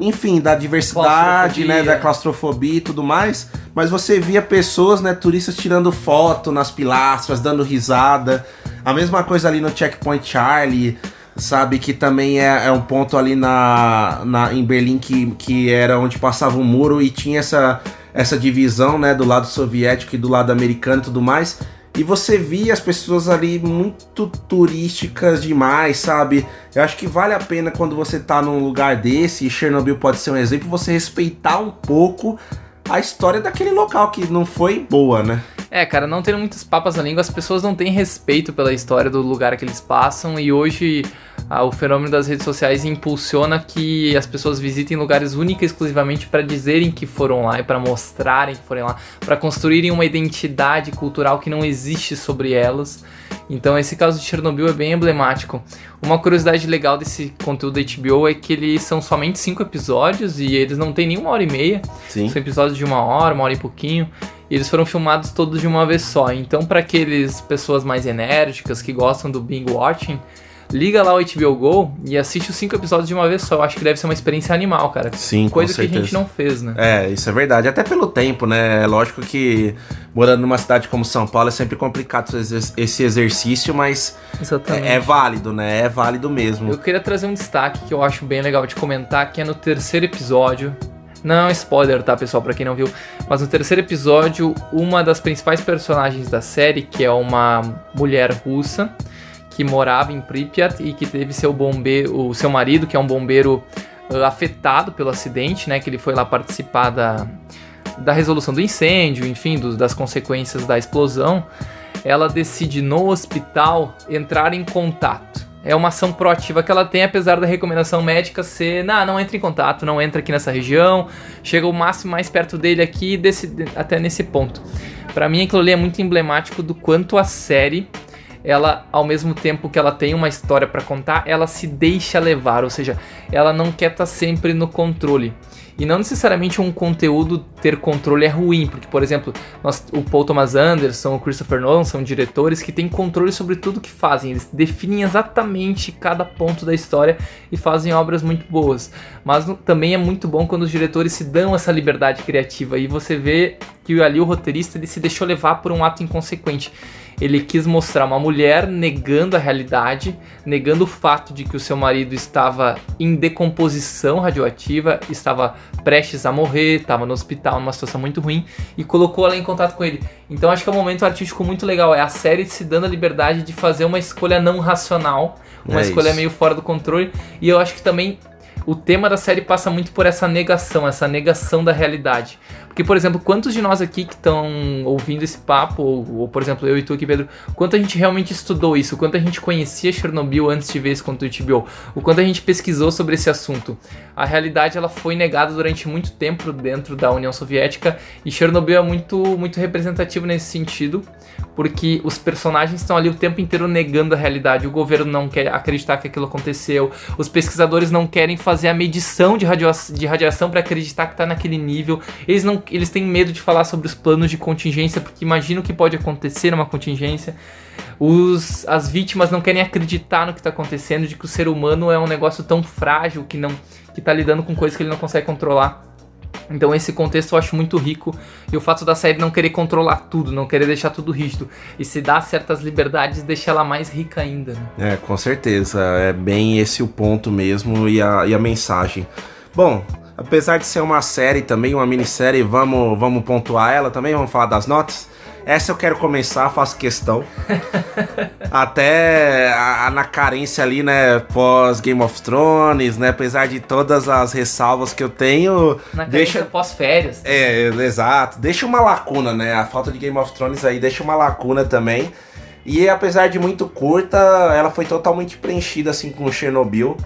Enfim, da diversidade, né? Da claustrofobia e tudo mais. Mas você via pessoas, né, turistas tirando foto nas pilastras, dando risada. A mesma coisa ali no Checkpoint Charlie, sabe? Que também é, é um ponto ali na, na, em Berlim que, que era onde passava o muro e tinha essa, essa divisão, né? Do lado soviético e do lado americano e tudo mais. E você via as pessoas ali muito turísticas demais, sabe? Eu acho que vale a pena quando você tá num lugar desse, e Chernobyl pode ser um exemplo, você respeitar um pouco a história daquele local que não foi boa, né?
É, cara, não tendo muitas papas na língua, as pessoas não têm respeito pela história do lugar que eles passam e hoje ah, o fenômeno das redes sociais impulsiona que as pessoas visitem lugares únicos exclusivamente para dizerem que foram lá e para mostrarem que foram lá, para construírem uma identidade cultural que não existe sobre elas. Então esse caso de Chernobyl é bem emblemático. Uma curiosidade legal desse conteúdo da HBO é que eles são somente cinco episódios e eles não têm nem uma hora e meia.
Sim.
São episódios de uma hora, uma hora e pouquinho. E eles foram filmados todos de uma vez só. Então, para aqueles pessoas mais enérgicas que gostam do binge watching, liga lá o HBO Go e assiste os cinco episódios de uma vez só. Eu acho que deve ser uma experiência animal, cara.
Sim,
Coisa que a gente não fez, né?
É, isso é verdade. Até pelo tempo, né? É lógico que morando numa cidade como São Paulo é sempre complicado esse exercício, mas é, é válido, né? É válido mesmo.
Eu queria trazer um destaque que eu acho bem legal de comentar, que é no terceiro episódio. Não é spoiler, tá, pessoal, pra quem não viu. Mas no terceiro episódio, uma das principais personagens da série, que é uma mulher russa, que morava em Pripyat e que teve seu bombeiro, o seu marido, que é um bombeiro ah, afetado pelo acidente, né? Que ele foi lá participar da, da resolução do incêndio, enfim, das consequências da explosão. Ela decide no hospital entrar em contato. É uma ação proativa que ela tem, apesar da recomendação médica ser, não, não entra em contato, não entra aqui nessa região, chega o máximo mais perto dele aqui, desse, até nesse ponto. Pra mim, aquilo ali é muito emblemático do quanto a série ela, ao mesmo tempo que ela tem uma história pra contar, ela se deixa levar, ou seja, ela não quer estar sempre no controle. E não necessariamente um conteúdo ter controle é ruim, porque, por exemplo, nós, o Paul Thomas Anderson, o Christopher Nolan são diretores que têm controle sobre tudo que fazem. Eles definem exatamente cada ponto da história e fazem obras muito boas. Mas também é muito bom quando os diretores se dão essa liberdade criativa e você vê que ali o roteirista ele se deixou levar por um ato inconsequente. Ele quis mostrar uma mulher negando a realidade, negando o fato de que o seu marido estava em decomposição radioativa, estava prestes a morrer, tava no hospital, numa situação muito ruim, e colocou ela em contato com ele. Então acho que é um momento artístico muito legal. É a série se dando a liberdade de fazer uma escolha não racional, uma
É
escolha
isso.
meio fora do controle. E eu acho que também o tema da série passa muito por essa negação, essa negação da realidade. Porque, por exemplo, quantos de nós aqui que estão ouvindo esse papo, ou, ou, por exemplo, eu e tu aqui, Pedro, quanto a gente realmente estudou isso, quanto a gente conhecia Chernobyl antes de ver esse conteúdo HBO, o quanto a gente pesquisou sobre esse assunto. A realidade ela foi negada durante muito tempo dentro da União Soviética e Chernobyl é muito, muito representativo nesse sentido, porque os personagens estão ali o tempo inteiro negando a realidade. O governo não quer acreditar que aquilo aconteceu, os pesquisadores não querem fazer a medição de, radio de radiação para acreditar que está naquele nível. Eles, não, eles têm medo de falar sobre os planos de contingência, porque imaginam o que pode acontecer numa contingência. Os, as vítimas não querem acreditar no que está acontecendo, de que o ser humano é um negócio tão frágil que não que tá lidando com coisas que ele não consegue controlar. Então esse contexto eu acho muito rico e o fato da série não querer controlar tudo, não querer deixar tudo rígido e se dar certas liberdades deixa ela mais rica ainda. Né?
É, com certeza. É bem esse o ponto mesmo e a, e a mensagem. Bom, apesar de ser uma série também, uma minissérie, vamos, vamos pontuar ela também, vamos falar das notas. Essa eu quero começar, faço questão. Até a- a- na carência ali, né, pós Game of Thrones, né, apesar de todas as ressalvas que eu tenho,
Na
deixa
pós-férias.
é, exato. Deixa uma lacuna, né? A falta de Game of Thrones aí deixa uma lacuna também. E apesar de muito curta, ela foi totalmente preenchida assim com Chernobyl.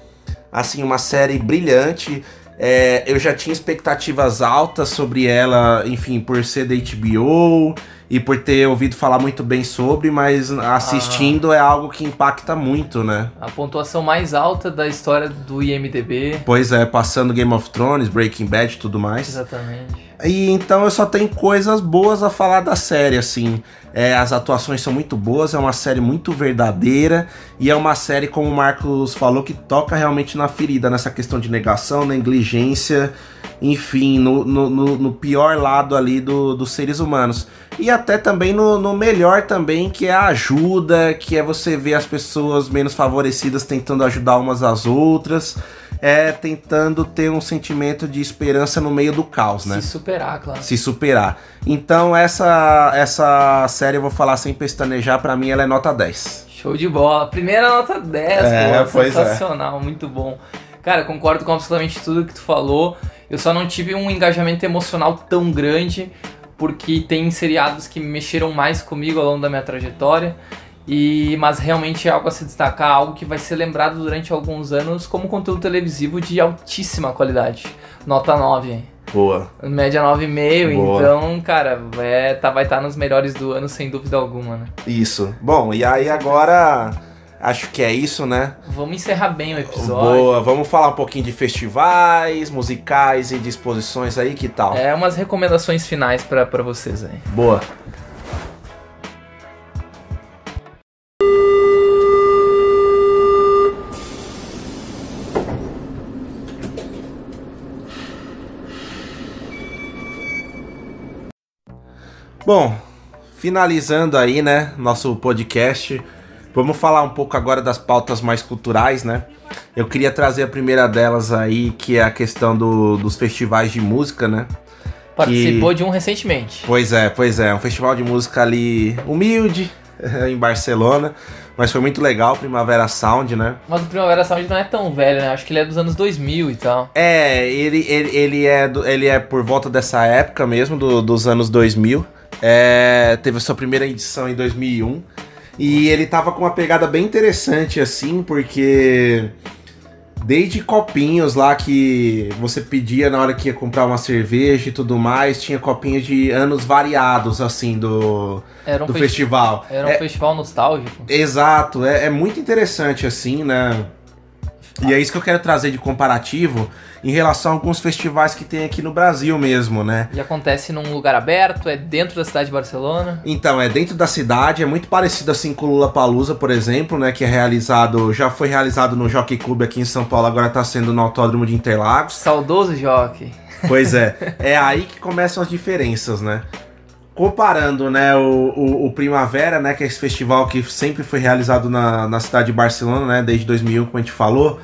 Assim, uma série brilhante. É, eu já tinha expectativas altas sobre ela, enfim, por ser da HBO e por ter ouvido falar muito bem sobre, mas assistindo é algo que impacta muito, né?
A pontuação mais alta da história do IMDB.
Pois é, passando Game of Thrones, Breaking Bad e tudo mais.
Exatamente.
E então eu só tenho coisas boas a falar da série, assim. É, as atuações são muito boas, é uma série muito verdadeira e é uma série, como o Marcos falou, que toca realmente na ferida, nessa questão de negação, negligência, enfim, no, no, no- pior lado ali do- dos seres humanos. E até também no, no melhor também, que é a ajuda, que é você ver as pessoas menos favorecidas tentando ajudar umas às outras, é tentando ter um sentimento de esperança no meio do caos, né?
Se superar, claro.
se superar. Então essa essa série eu vou falar sem pestanejar, pra mim ela é nota 10.
Show de bola. Primeira nota 10,
É,
pô,
é.
sensacional, muito bom. Cara, concordo com absolutamente tudo que tu falou. Eu só não tive um engajamento emocional tão grande, porque tem seriados que mexeram mais comigo ao longo da minha trajetória. E, mas realmente é algo a se destacar, algo que vai ser lembrado durante alguns anos como conteúdo televisivo de altíssima qualidade. Nota 9.
Boa.
Média 9,5,
Boa.
então, cara, é, tá, vai estar nos melhores do ano sem dúvida alguma, né?
Isso. Bom, e aí agora acho que é isso, né?
Vamos encerrar bem o episódio.
Boa. Vamos falar um pouquinho de festivais, musicais e de exposições aí, que tal?
É umas recomendações finais pra vocês aí.
Boa. Bom, finalizando aí, né, nosso podcast, vamos falar um pouco agora das pautas mais culturais, né? Eu queria trazer a primeira delas aí, que é a questão do- dos festivais de música, né?
Participou de um recentemente.
Pois é, pois é, um festival de música ali humilde em Barcelona, mas foi muito legal, Primavera Sound, né?
Mas o Primavera Sound não é tão velho, né? Acho que ele é dos anos 2000 e tal.
É, ele, ele, ele, é, do- ele é por volta dessa época mesmo, do- dos anos 2000. É, teve a sua primeira edição em 2001. E ele tava com uma pegada bem interessante, assim, porque desde copinhos lá que você pedia na hora que ia comprar uma cerveja e tudo mais, tinha copinhos de anos variados, assim, do,
Era um,
do
festi-
festival.
Era um
É-
festival nostálgico.
Exato, é, é muito interessante assim, né? E é isso que eu quero trazer de comparativo em relação a alguns festivais que tem aqui no Brasil mesmo, né?
E acontece num lugar aberto, é dentro da cidade de Barcelona.
Então, é dentro da cidade, é muito parecido assim com o Lula Palusa, por exemplo, né? Que é realizado, já foi realizado no Jockey Club aqui em São Paulo, agora tá sendo no Autódromo de Interlagos.
Saudoso jockey.
Pois é, é aí que começam as diferenças, né? Comparando, né, o, o, o Primavera, né, que é esse festival que sempre foi realizado na, na cidade de Barcelona, né, desde 2001, como a gente falou,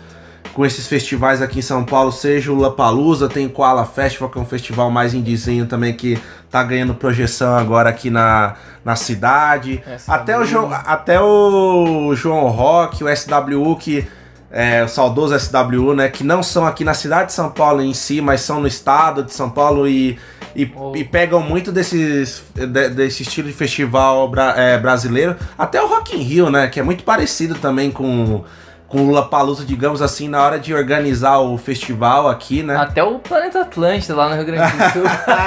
com esses festivais aqui em São Paulo, seja o Lapalooza, tem o Koala Festival, que é um festival mais indizinho também, que tá ganhando projeção agora aqui na, na cidade.
SWU.
Até o, Jo- até o João Rock, o SWU, que é o saudoso SWU, né? Que não são aqui na cidade de São Paulo em si, mas são no estado de São Paulo e, e,
Oh.
e pegam muito desses, de- desse estilo de festival bra- é, brasileiro. Até o Rock in Rio, né? Que é muito parecido também com, com o Lula Palusa, digamos assim, na hora de organizar o festival aqui, né?
Até o Planeta Atlântida lá no Rio Grande do Sul.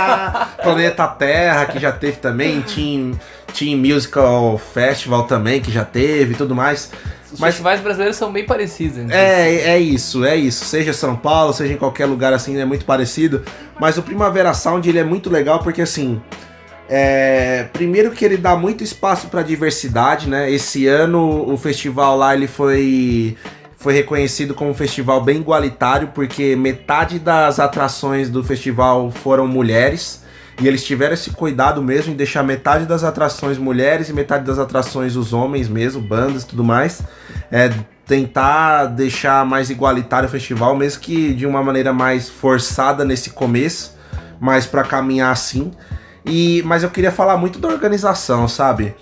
Planeta Terra, que já teve também, Team, Team Musical Festival também, que já teve e tudo mais.
Os
Mas-
festivais brasileiros são bem parecidos. si.
É, é isso, é isso. Seja São Paulo, seja em qualquer lugar assim, é muito parecido. Mas o Primavera Sound ele é muito legal porque assim. É, primeiro que ele dá muito espaço para diversidade, né? Esse ano o festival lá ele foi foi reconhecido como um festival bem igualitário porque metade das atrações do festival foram mulheres e eles tiveram esse cuidado mesmo em deixar metade das atrações mulheres e metade das atrações os homens mesmo, bandas e tudo mais. É, tentar deixar mais igualitário o festival, mesmo que de uma maneira mais forçada nesse começo, mas para caminhar assim. E, mas eu queria falar muito da organização, sabe?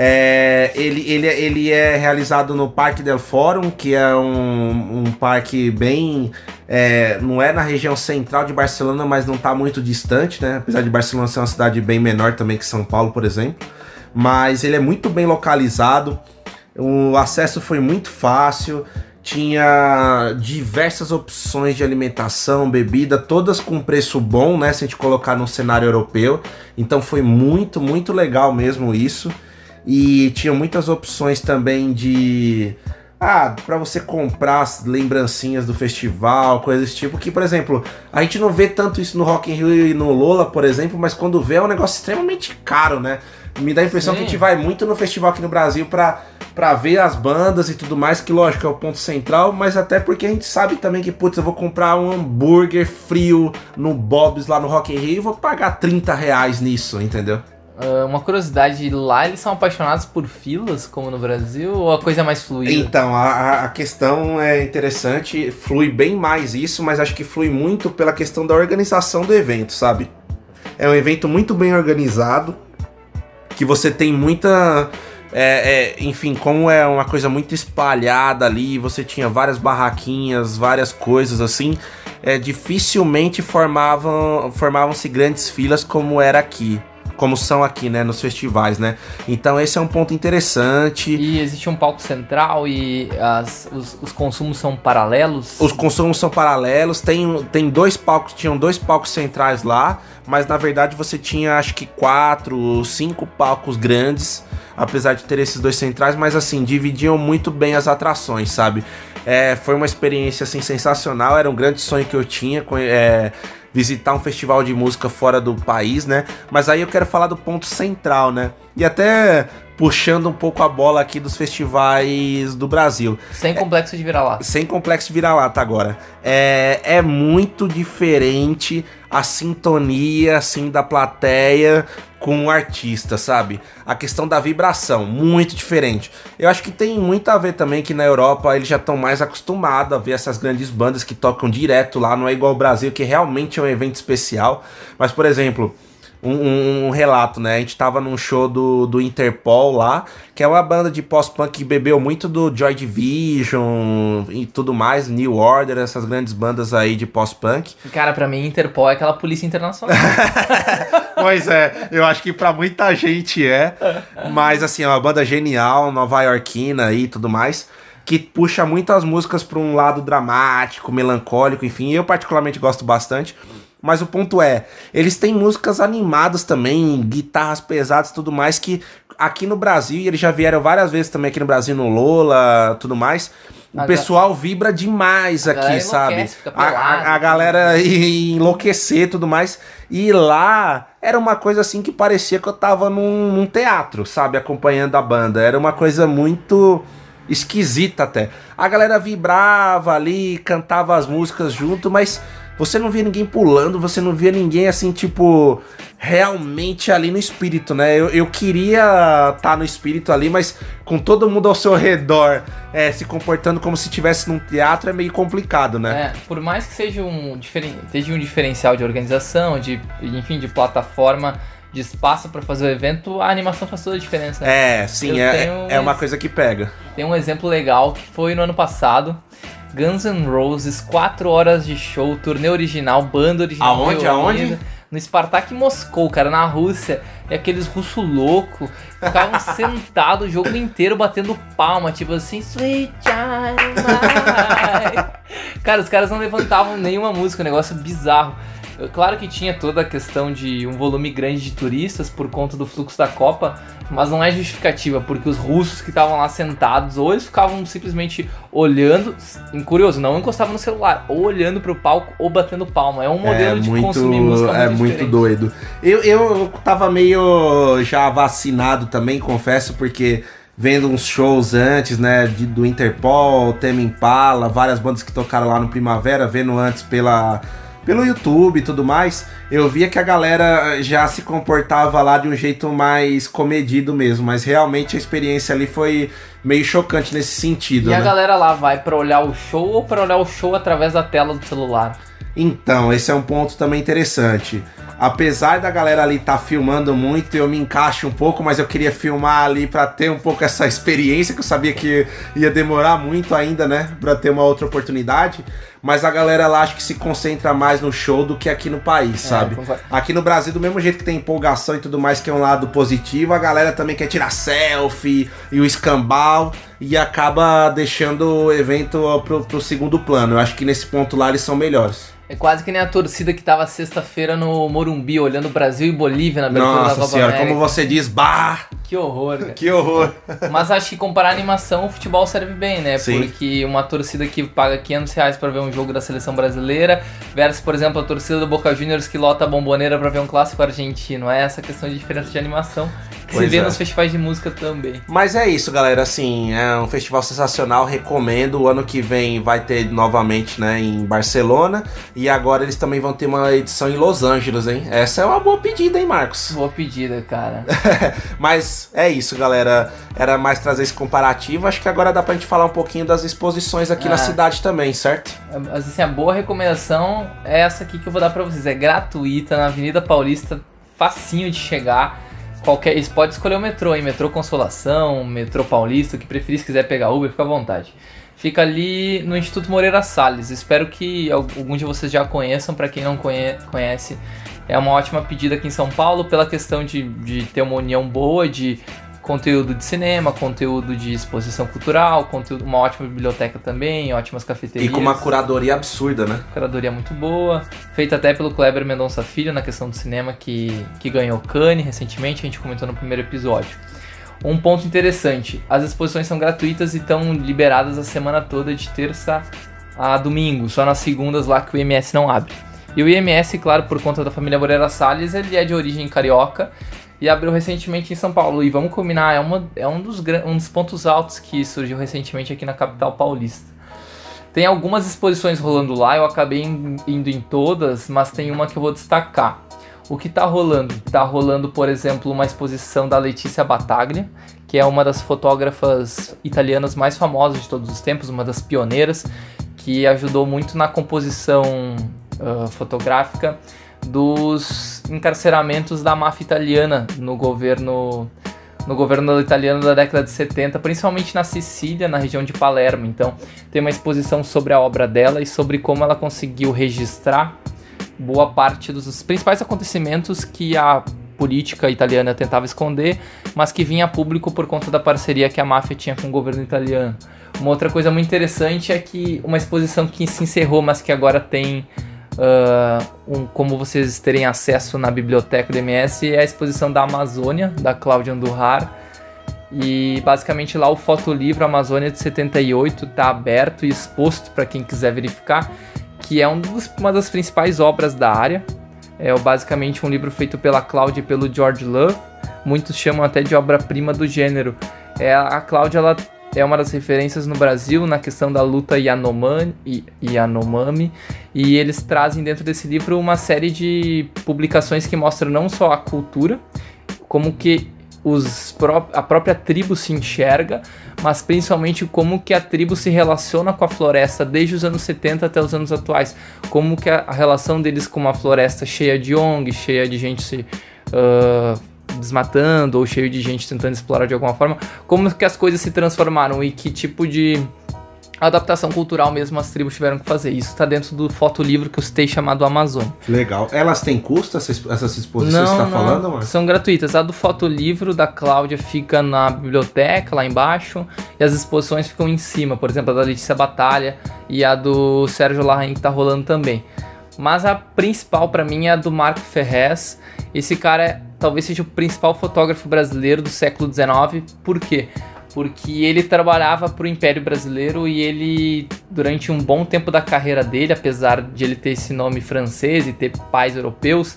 É, ele, ele, ele é realizado no Parque del Fórum, que é um, um parque bem. é, não é na região central de Barcelona, mas não está muito distante, né? Apesar de Barcelona ser uma cidade bem menor também que São Paulo, por exemplo. Mas ele é muito bem localizado. O acesso foi muito fácil. Tinha diversas opções de alimentação, bebida, todas com preço bom, né? Se a gente colocar no cenário europeu. Então foi muito, muito legal mesmo isso. E tinha muitas opções também de. Ah, pra você comprar as lembrancinhas do festival, coisas desse tipo. Que, por exemplo, a gente não vê tanto isso no Rock in Rio e no Lola, por exemplo, mas quando vê é um negócio extremamente caro, né? Me dá a impressão
Sim.
que a gente vai muito no festival aqui no Brasil pra, pra ver as bandas e tudo mais, que lógico é o ponto central, mas até porque a gente sabe também que, putz, eu vou comprar um hambúrguer frio no Bob's lá no Rock in Rio e vou pagar 30 reais nisso, entendeu?
Ah, uma curiosidade, lá eles são apaixonados por filas, como no Brasil, ou a coisa é mais fluida?
Então, a- a, a questão é interessante, flui bem mais isso, mas acho que flui muito pela questão da organização do evento, sabe? É um evento muito bem organizado, que você tem muita. é, é, enfim, como é uma coisa muito espalhada ali, você tinha várias barraquinhas, várias coisas assim, é, dificilmente formavam formavam-se grandes filas como era aqui. Como são aqui, né, nos festivais, né? Então esse é um ponto interessante.
E existe um palco central e as- os, os consumos são paralelos?
Os consumos são paralelos, tem, tem dois palcos, tinham dois palcos centrais lá, mas na verdade você tinha acho que quatro, cinco palcos grandes, apesar de ter esses dois centrais, mas assim, dividiam muito bem as atrações, sabe? É, foi uma experiência assim sensacional, era um grande sonho que eu tinha, é, visitar um festival de música fora do país, né? Mas aí eu quero falar do ponto central, né? E até puxando um pouco a bola aqui dos festivais do Brasil
Sem complexo de vira-lata.
sem complexo de vira-lata agora. É, é muito diferente a sintonia, assim, da plateia com o artista, sabe? A questão da vibração, muito diferente. Eu acho que tem muito a ver também que na Europa eles já estão mais acostumados a ver essas grandes bandas que tocam direto lá, não é igual ao Brasil, que realmente é um evento especial. Mas, por exemplo, um, um- um relato, né? A gente tava num show do, do Interpol lá, que é uma banda de pós-punk que bebeu muito do Joy Division e tudo mais, New Order, essas grandes bandas aí de pós-punk.
Cara, pra mim, Interpol é aquela polícia internacional.
Pois é, eu acho que pra muita gente é, mas assim, é uma banda genial, nova iorquina e tudo mais, que puxa muitas músicas pra um lado dramático, melancólico, enfim, eu particularmente gosto bastante. Mas o ponto é, eles têm músicas animadas também, guitarras pesadas e tudo mais, que aqui no Brasil, e eles já vieram várias vezes também aqui no Brasil, no Lola, tudo mais, o
A
pessoal vibra demais aqui, sabe?
fica
A, a-
pelado.
a galera enlouquecer e tudo mais. E lá era uma coisa assim que parecia que eu tava num, num teatro, sabe? Acompanhando a banda. Era uma coisa muito esquisita até. A galera vibrava ali, cantava as músicas junto, mas você não via ninguém pulando, você não via ninguém assim, tipo, realmente ali no espírito, né? Eu, eu queria estar no espírito ali, mas com todo mundo ao seu redor é, se comportando como se estivesse num teatro é meio complicado, né?
É, por mais que seja um, diferen... seja um diferencial de organização, de, enfim, de plataforma, de espaço pra fazer o evento, a animação faz toda a diferença. né?
É, sim,
Eu
é, é uma coisa que pega.
Tem um exemplo legal que foi no ano passado. Guns N' Roses, 4 horas de show, turnê original, banda original.
Aonde, aonde?
No Spartak Moscou, cara, na Rússia. E aqueles russos loucos ficavam sentados o jogo inteiro batendo palma, tipo assim, Sweet Child. Cara, os caras não levantavam nenhuma música, um negócio bizarro. Claro que tinha toda a questão de um volume grande de turistas por conta do fluxo da Copa, mas não é justificativa, porque os russos que estavam lá sentados, ou eles ficavam simplesmente olhando, curioso, não encostavam no celular, ou olhando pro palco ou batendo palma. É um modelo
é
de
muito,
consumir música
É
muito
muito
diferente.
doido. Eu, eu tava meio já vacinado também, confesso, porque vendo uns shows antes, né, de- do Interpol, Tame Impala, várias bandas que tocaram lá no Primavera, vendo antes pela pelo YouTube e tudo mais, eu via que a galera já se comportava lá de um jeito mais comedido mesmo, mas realmente a experiência ali foi meio chocante nesse sentido,
E a
né?
galera lá vai pra olhar o show ou pra olhar o show através da tela do celular?
Então, esse é um ponto também interessante. Apesar da galera ali estar filmando muito, eu me encaixo um pouco, mas eu queria filmar ali pra ter um pouco essa experiência, que eu sabia que ia demorar muito ainda, né? Pra ter uma outra oportunidade. Mas a galera lá acho que se concentra mais no show do que aqui no país, sabe?
concordo.
Aqui no Brasil, do mesmo jeito que tem empolgação e tudo mais, que é um lado positivo, a galera também quer tirar selfie e o escambau e acaba deixando o evento pro, pro segundo plano. Eu acho que nesse ponto lá eles são melhores.
É quase que nem a torcida que tava sexta-feira no Morumbi, olhando Brasil e Bolívia na abertura da
Nossa
Copa
senhora,
América.
como você diz, bah,
Que horror, cara.
que horror.
Mas acho que comparar a animação, o futebol serve bem, né?
Sim.
Porque uma torcida que paga 500 reais pra ver um jogo da seleção brasileira, versus, por exemplo, a torcida do Boca Juniors que lota a bomboneira pra ver um clássico argentino. É essa questão de diferença de animação
Pois
se vê
é.
nos festivais de música também.
Mas é isso, galera. Assim, é um festival sensacional. Recomendo. O ano que vem vai ter novamente, né, em Barcelona. E agora eles também vão ter uma edição em Los Angeles, hein? Essa é uma boa pedida, hein, Marcos?
Boa pedida, cara.
Mas é isso, galera. Era mais trazer esse comparativo. Acho que agora dá pra gente falar um pouquinho das exposições aqui na
Ah.
cidade também, certo?
Mas assim, a boa recomendação é essa aqui que eu vou dar pra vocês. É gratuita, na Avenida Paulista, facinho de chegar. Qualquer, eles escolher o metrô, hein? Metrô Consolação, metrô Paulista, o que preferir, se quiser pegar Uber, fica à vontade. Fica ali no Instituto Moreira Salles. Espero que alguns de vocês já conheçam, pra quem não conhe- conhece. É uma ótima pedida aqui em São Paulo pela questão de, de ter uma união boa de conteúdo de cinema, conteúdo de exposição cultural, conteúdo, uma ótima biblioteca também, ótimas
E
cafeterias.
com uma curadoria absurda, né?
Curadoria muito boa, feita até pelo Kleber Mendonça Filho na questão do cinema que, que ganhou Cannes recentemente, a gente comentou no primeiro episódio. Um ponto interessante, as exposições são gratuitas e estão liberadas a semana toda de terça a domingo, só nas segundas lá que o IMS não abre. E o IMS, claro, por conta da família Moreira Salles, ele é de origem carioca e abriu recentemente em São Paulo. E vamos combinar, é, uma, é um, dos, um dos pontos altos que surgiu recentemente aqui na capital paulista. Tem algumas exposições rolando lá, eu acabei in- indo em todas, mas tem uma que eu vou destacar. O que tá rolando? Tá rolando, por exemplo, uma exposição da Letícia Battaglia, que é uma das fotógrafas italianas mais famosas de todos os tempos, uma das pioneiras, que ajudou muito na composição ah, fotográfica dos encarceramentos da máfia italiana no governo no governo italiano da década de 70, principalmente na Sicília, na região de Palermo. Então, tem uma exposição sobre a obra dela e sobre como ela conseguiu registrar boa parte dos principais acontecimentos que a política italiana tentava esconder, mas que vinha a público por conta da parceria que a máfia tinha com o governo italiano. Uma outra coisa muito interessante é que uma exposição que se encerrou, mas que agora tem ah, um- como vocês terem acesso na biblioteca do MS, é a exposição da Amazônia, da Cláudia Andurrar. E basicamente lá o fotolivro Amazônia de 78 está aberto e exposto para quem quiser verificar, que é um dos- uma das principais obras da área. É basicamente um livro feito pela Cláudia e pelo George Love. Muitos chamam até de obra-prima do gênero. É, a Cláudia ela é uma das referências no Brasil na questão da luta Yanomami, e- Yanomami. E eles trazem dentro desse livro uma série de publicações que mostram não só a cultura, como que os pró- a própria tribo se enxerga, mas principalmente como que a tribo se relaciona com a floresta desde os anos 70 até os anos atuais, como que a, a relação deles com uma floresta cheia de ONG, cheia de gente se ah, desmatando ou cheio de gente tentando explorar de alguma forma, como que as coisas se transformaram e que tipo de adaptação cultural mesmo as tribos tiveram que fazer. Isso tá dentro do fotolivro que eu citei chamado Amazônia.
Legal. Elas têm custo, essas, essas exposições que você tá falando, mano?
São gratuitas. A do fotolivro da Cláudia fica na biblioteca, lá embaixo, e as exposições ficam em cima. Por exemplo, a da Letícia Batalha e a do Sérgio Larraín que tá rolando também. Mas a principal pra mim é a do Marco Ferrez. Esse cara é, talvez seja o principal fotógrafo brasileiro do século XIX. Por quê? Porque ele trabalhava para o Império Brasileiro e ele, durante um bom tempo da carreira dele, apesar de ele ter esse nome francês e ter pais europeus,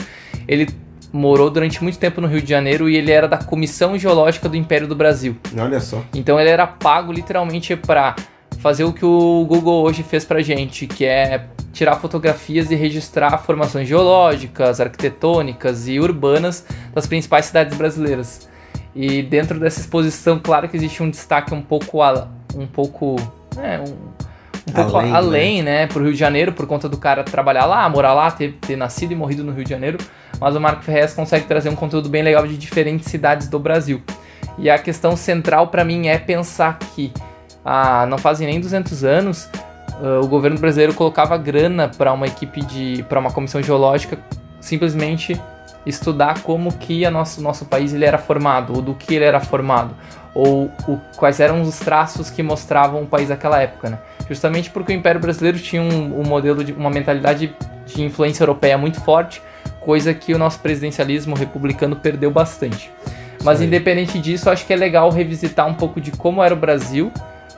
ele morou durante muito tempo no Rio de Janeiro e ele era da Comissão Geológica do Império do Brasil.
Olha só.
Então ele era pago literalmente para fazer o que o Google hoje fez pra gente, que é tirar fotografias e registrar formações geológicas, arquitetônicas e urbanas das principais cidades brasileiras. E dentro dessa exposição, claro que existe um destaque um pouco a- um pouco, é, um, um pouco
Além,
além, né, pro Rio de Janeiro, por conta do cara trabalhar lá, morar lá, ter, ter nascido e morrido no Rio de Janeiro, mas o Marco Ferrez consegue trazer um conteúdo bem legal de diferentes cidades do Brasil. E a questão central pra mim é pensar que ah, não fazem nem 200 anos ah, o governo brasileiro colocava grana para uma equipe de para uma comissão geológica simplesmente estudar como que a nosso nosso país ele era formado ou do que ele era formado ou o- quais eram os traços que mostravam o país daquela época, né? Justamente porque o Império Brasileiro tinha um, um modelo de uma mentalidade de influência europeia muito forte, coisa que o nosso presidencialismo republicano perdeu bastante. Mas independente disso, acho que é legal revisitar um pouco de como era o Brasil,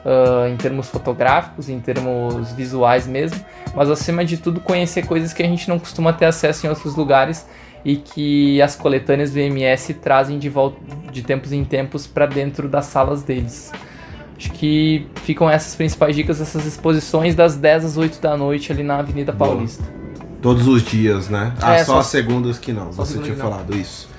ah, em termos fotográficos, em termos visuais mesmo, mas acima de tudo conhecer coisas que a gente não costuma ter acesso em outros lugares e que as coletâneas do IMS trazem de volta de tempos em tempos para dentro das salas deles. Acho que ficam essas principais dicas, essas exposições das 10 às 8 da noite ali na Avenida. Paulista.
Todos os dias, né? Ah,
É,
só,
só-
as segundas que não. Você tinha
que não.
falado isso.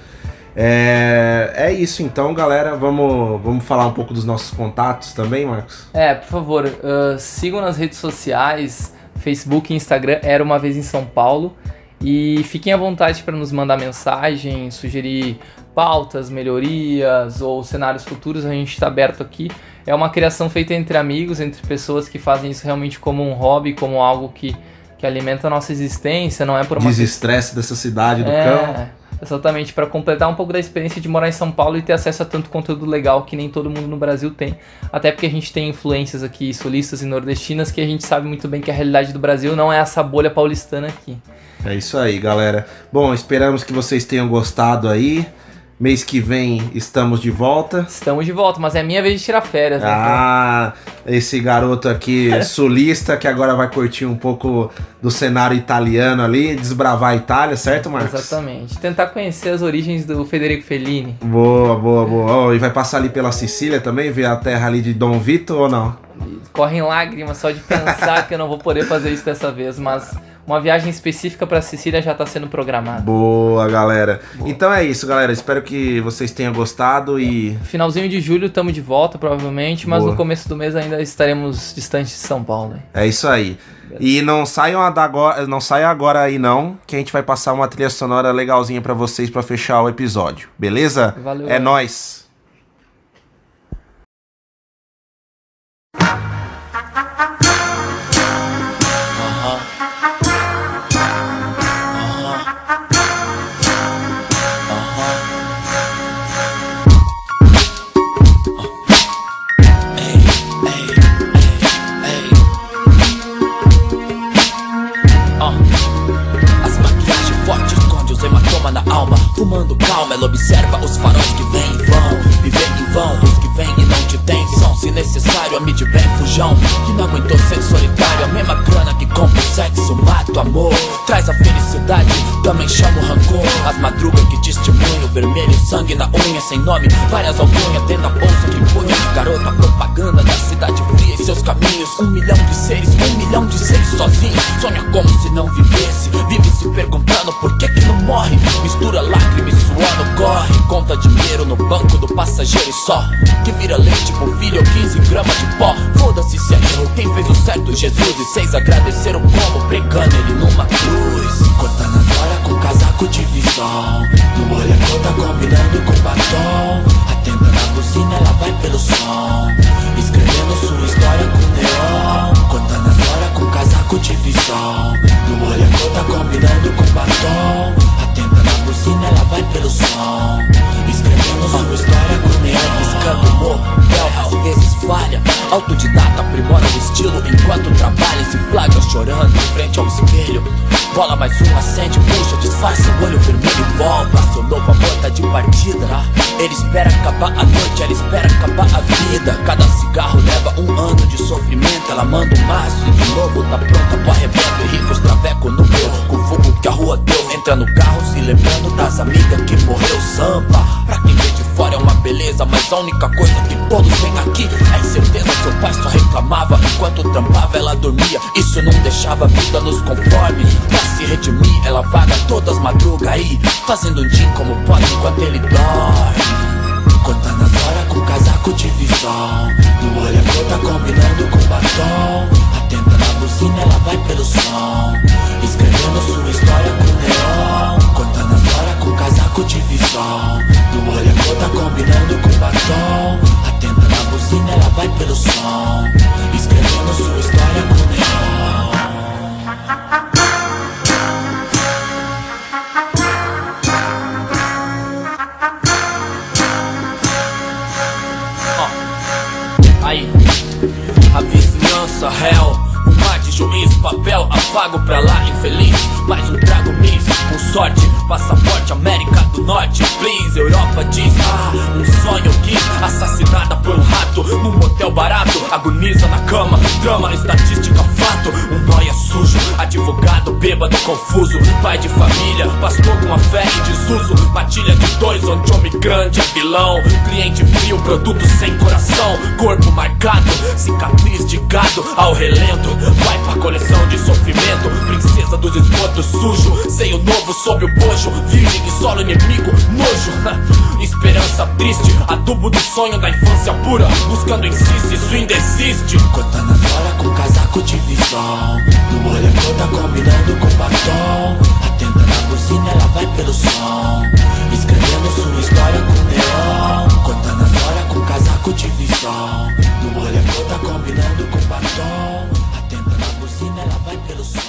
É, é isso então, galera. Vamos, vamos falar um pouco dos nossos contatos também, Marcos?
É, por favor, ah, sigam nas redes sociais, Facebook e Instagram, Era Uma Vez em São Paulo. E fiquem à vontade para nos mandar mensagem, sugerir pautas, melhorias ou cenários futuros, a gente está aberto aqui. É uma criação feita entre amigos, entre pessoas que fazem isso realmente como um hobby, como algo que, que alimenta a nossa existência, não é por uma
Desestresse dessa cidade do
é,
cão.
Exatamente, para completar um pouco da experiência de morar em São Paulo e ter acesso a tanto conteúdo legal que nem todo mundo no Brasil tem. Até porque a gente tem influências aqui sulistas e nordestinas que a gente sabe muito bem que a realidade do Brasil não é essa bolha paulistana aqui.
É isso aí, galera. Bom, esperamos que vocês tenham gostado aí. Mês que vem estamos de volta.
Estamos de volta, mas é minha vez de tirar férias. né?
Ah, esse garoto aqui sulista que agora vai curtir um pouco do cenário italiano ali, desbravar a Itália, certo, Marcos?
Exatamente. Tentar conhecer as origens do Federico Fellini.
Boa, boa, boa. Ó, e vai passar ali pela Sicília também, ver a terra ali de Dom Vito ou não?
Correm lágrimas só de pensar que eu não vou poder fazer isso dessa vez, mas uma viagem específica para Sicília já está sendo programada.
Boa, galera. Então é isso, galera. Espero que vocês tenham gostado e
Finalzinho de julho estamos de volta, provavelmente, mas
Boa.
no começo do mês ainda estaremos distantes de São Paulo.
é isso aí. E não saiam agora, não saiam agora aí não, que a gente vai passar uma trilha sonora legalzinha pra vocês pra fechar o episódio. Beleza?
Valeu,
É
galera.
Fumando calma, ela observa os faróis que vêm e vão Viver em vão, necessário a mid bem fujão Que não aguentou ser solitário. A mesma grana que compra o sexo, mata o amor. Traz a felicidade, também chama o rancor. As madrugas que testemunham, vermelho, sangue na unha Sem nome, várias alcunhas dentro da bolsa que punha. Garota propaganda da cidade fria e seus caminhos. Um milhão de seres, um milhão de seres sozinhos. Sonha como se não vivesse, vive se perguntando por que que não morre. Mistura lágrima suor no corre. Conta dinheiro no banco do passageiro e só. Que vira leite pro filho ou 15 gramas de pó. Foda-se se é erro, quem fez o certo. Jesus E seis agradeceram como? Pregando ele numa cruz. Cortando as horas com casaco de visão. No olho a tá combinando com batom. Atenta na buzina, ela vai pelo som. Escrevendo sua história com neon de visão. No olho tá combinando com batom. Atenta na buzina, ela vai pelo som. Escrevendo sua história com neon Piscando motel, às vezes falha Autodidata, aprimora o estilo. Enquanto trabalha, se flagra chorando Em frente ao espelho. Bola mais um, acende, puxa, disfarça o olho vermelho volta Seu novo amor tá de partida. Ele espera acabar a noite, ela espera acabar a vida. Cada cigarro leva um ano de sofrimento. Ela manda um maço e de novo tá pronta pro arrebento ricos traveco no meu, com fogo que a rua deu. Entra no carro se lembrando das amigas que morreu. Sampa, pra quem vê de fora é uma beleza Mas a única coisa que todos veem aqui é incerteza. Seu pai só reclamava enquanto trampava ela dormia. Isso não deixava a vida nos conformes. Pra se redimir ela vaga todas madruga aí Fazendo um dia como pode enquanto ele dorme. Contando as horas com casaco de visão No olho a tá combinando com batom. Atenta na buzina, ela vai pelo som. Escrevendo sua história com neon. Contando as horas com casaco de visão No olho a tá combinando com batom. Atenta na buzina, ela vai pelo som. Escrevendo sua história com neon réu mar de juiz, papel, afago pra lá, infeliz. Mais um trago miss, com sorte Passaporte América do Norte, please Europa diz, ah, um sonho quis Assassinada por um rato, num motel barato Agoniza na cama, drama, estatística, fato Um nóia sujo, advogado, bêbado, confuso Pai de família, pastor com a fé em desuso Matilha de dois, onde homem grande é vilão Cliente frio, produto sem coração Corpo marcado, cicatriz de gado ao relento Vai pra coleção de sofrimento Princesa dos esgotos sujo Seio novo sob o bojo Virgem de solo inimigo, comigo, nojo. Esperança triste, adubo do sonho da infância pura. Buscando em si se isso ainda existe Cortando fora com casaco de visão. No olho toda combinando com batom. Atenta na buzina, ela vai pelo som. Escrevendo sua história com neon. Cortando fora com casaco de visão. No olho toda combinando com batom. Atenta na buzina, ela vai pelo som.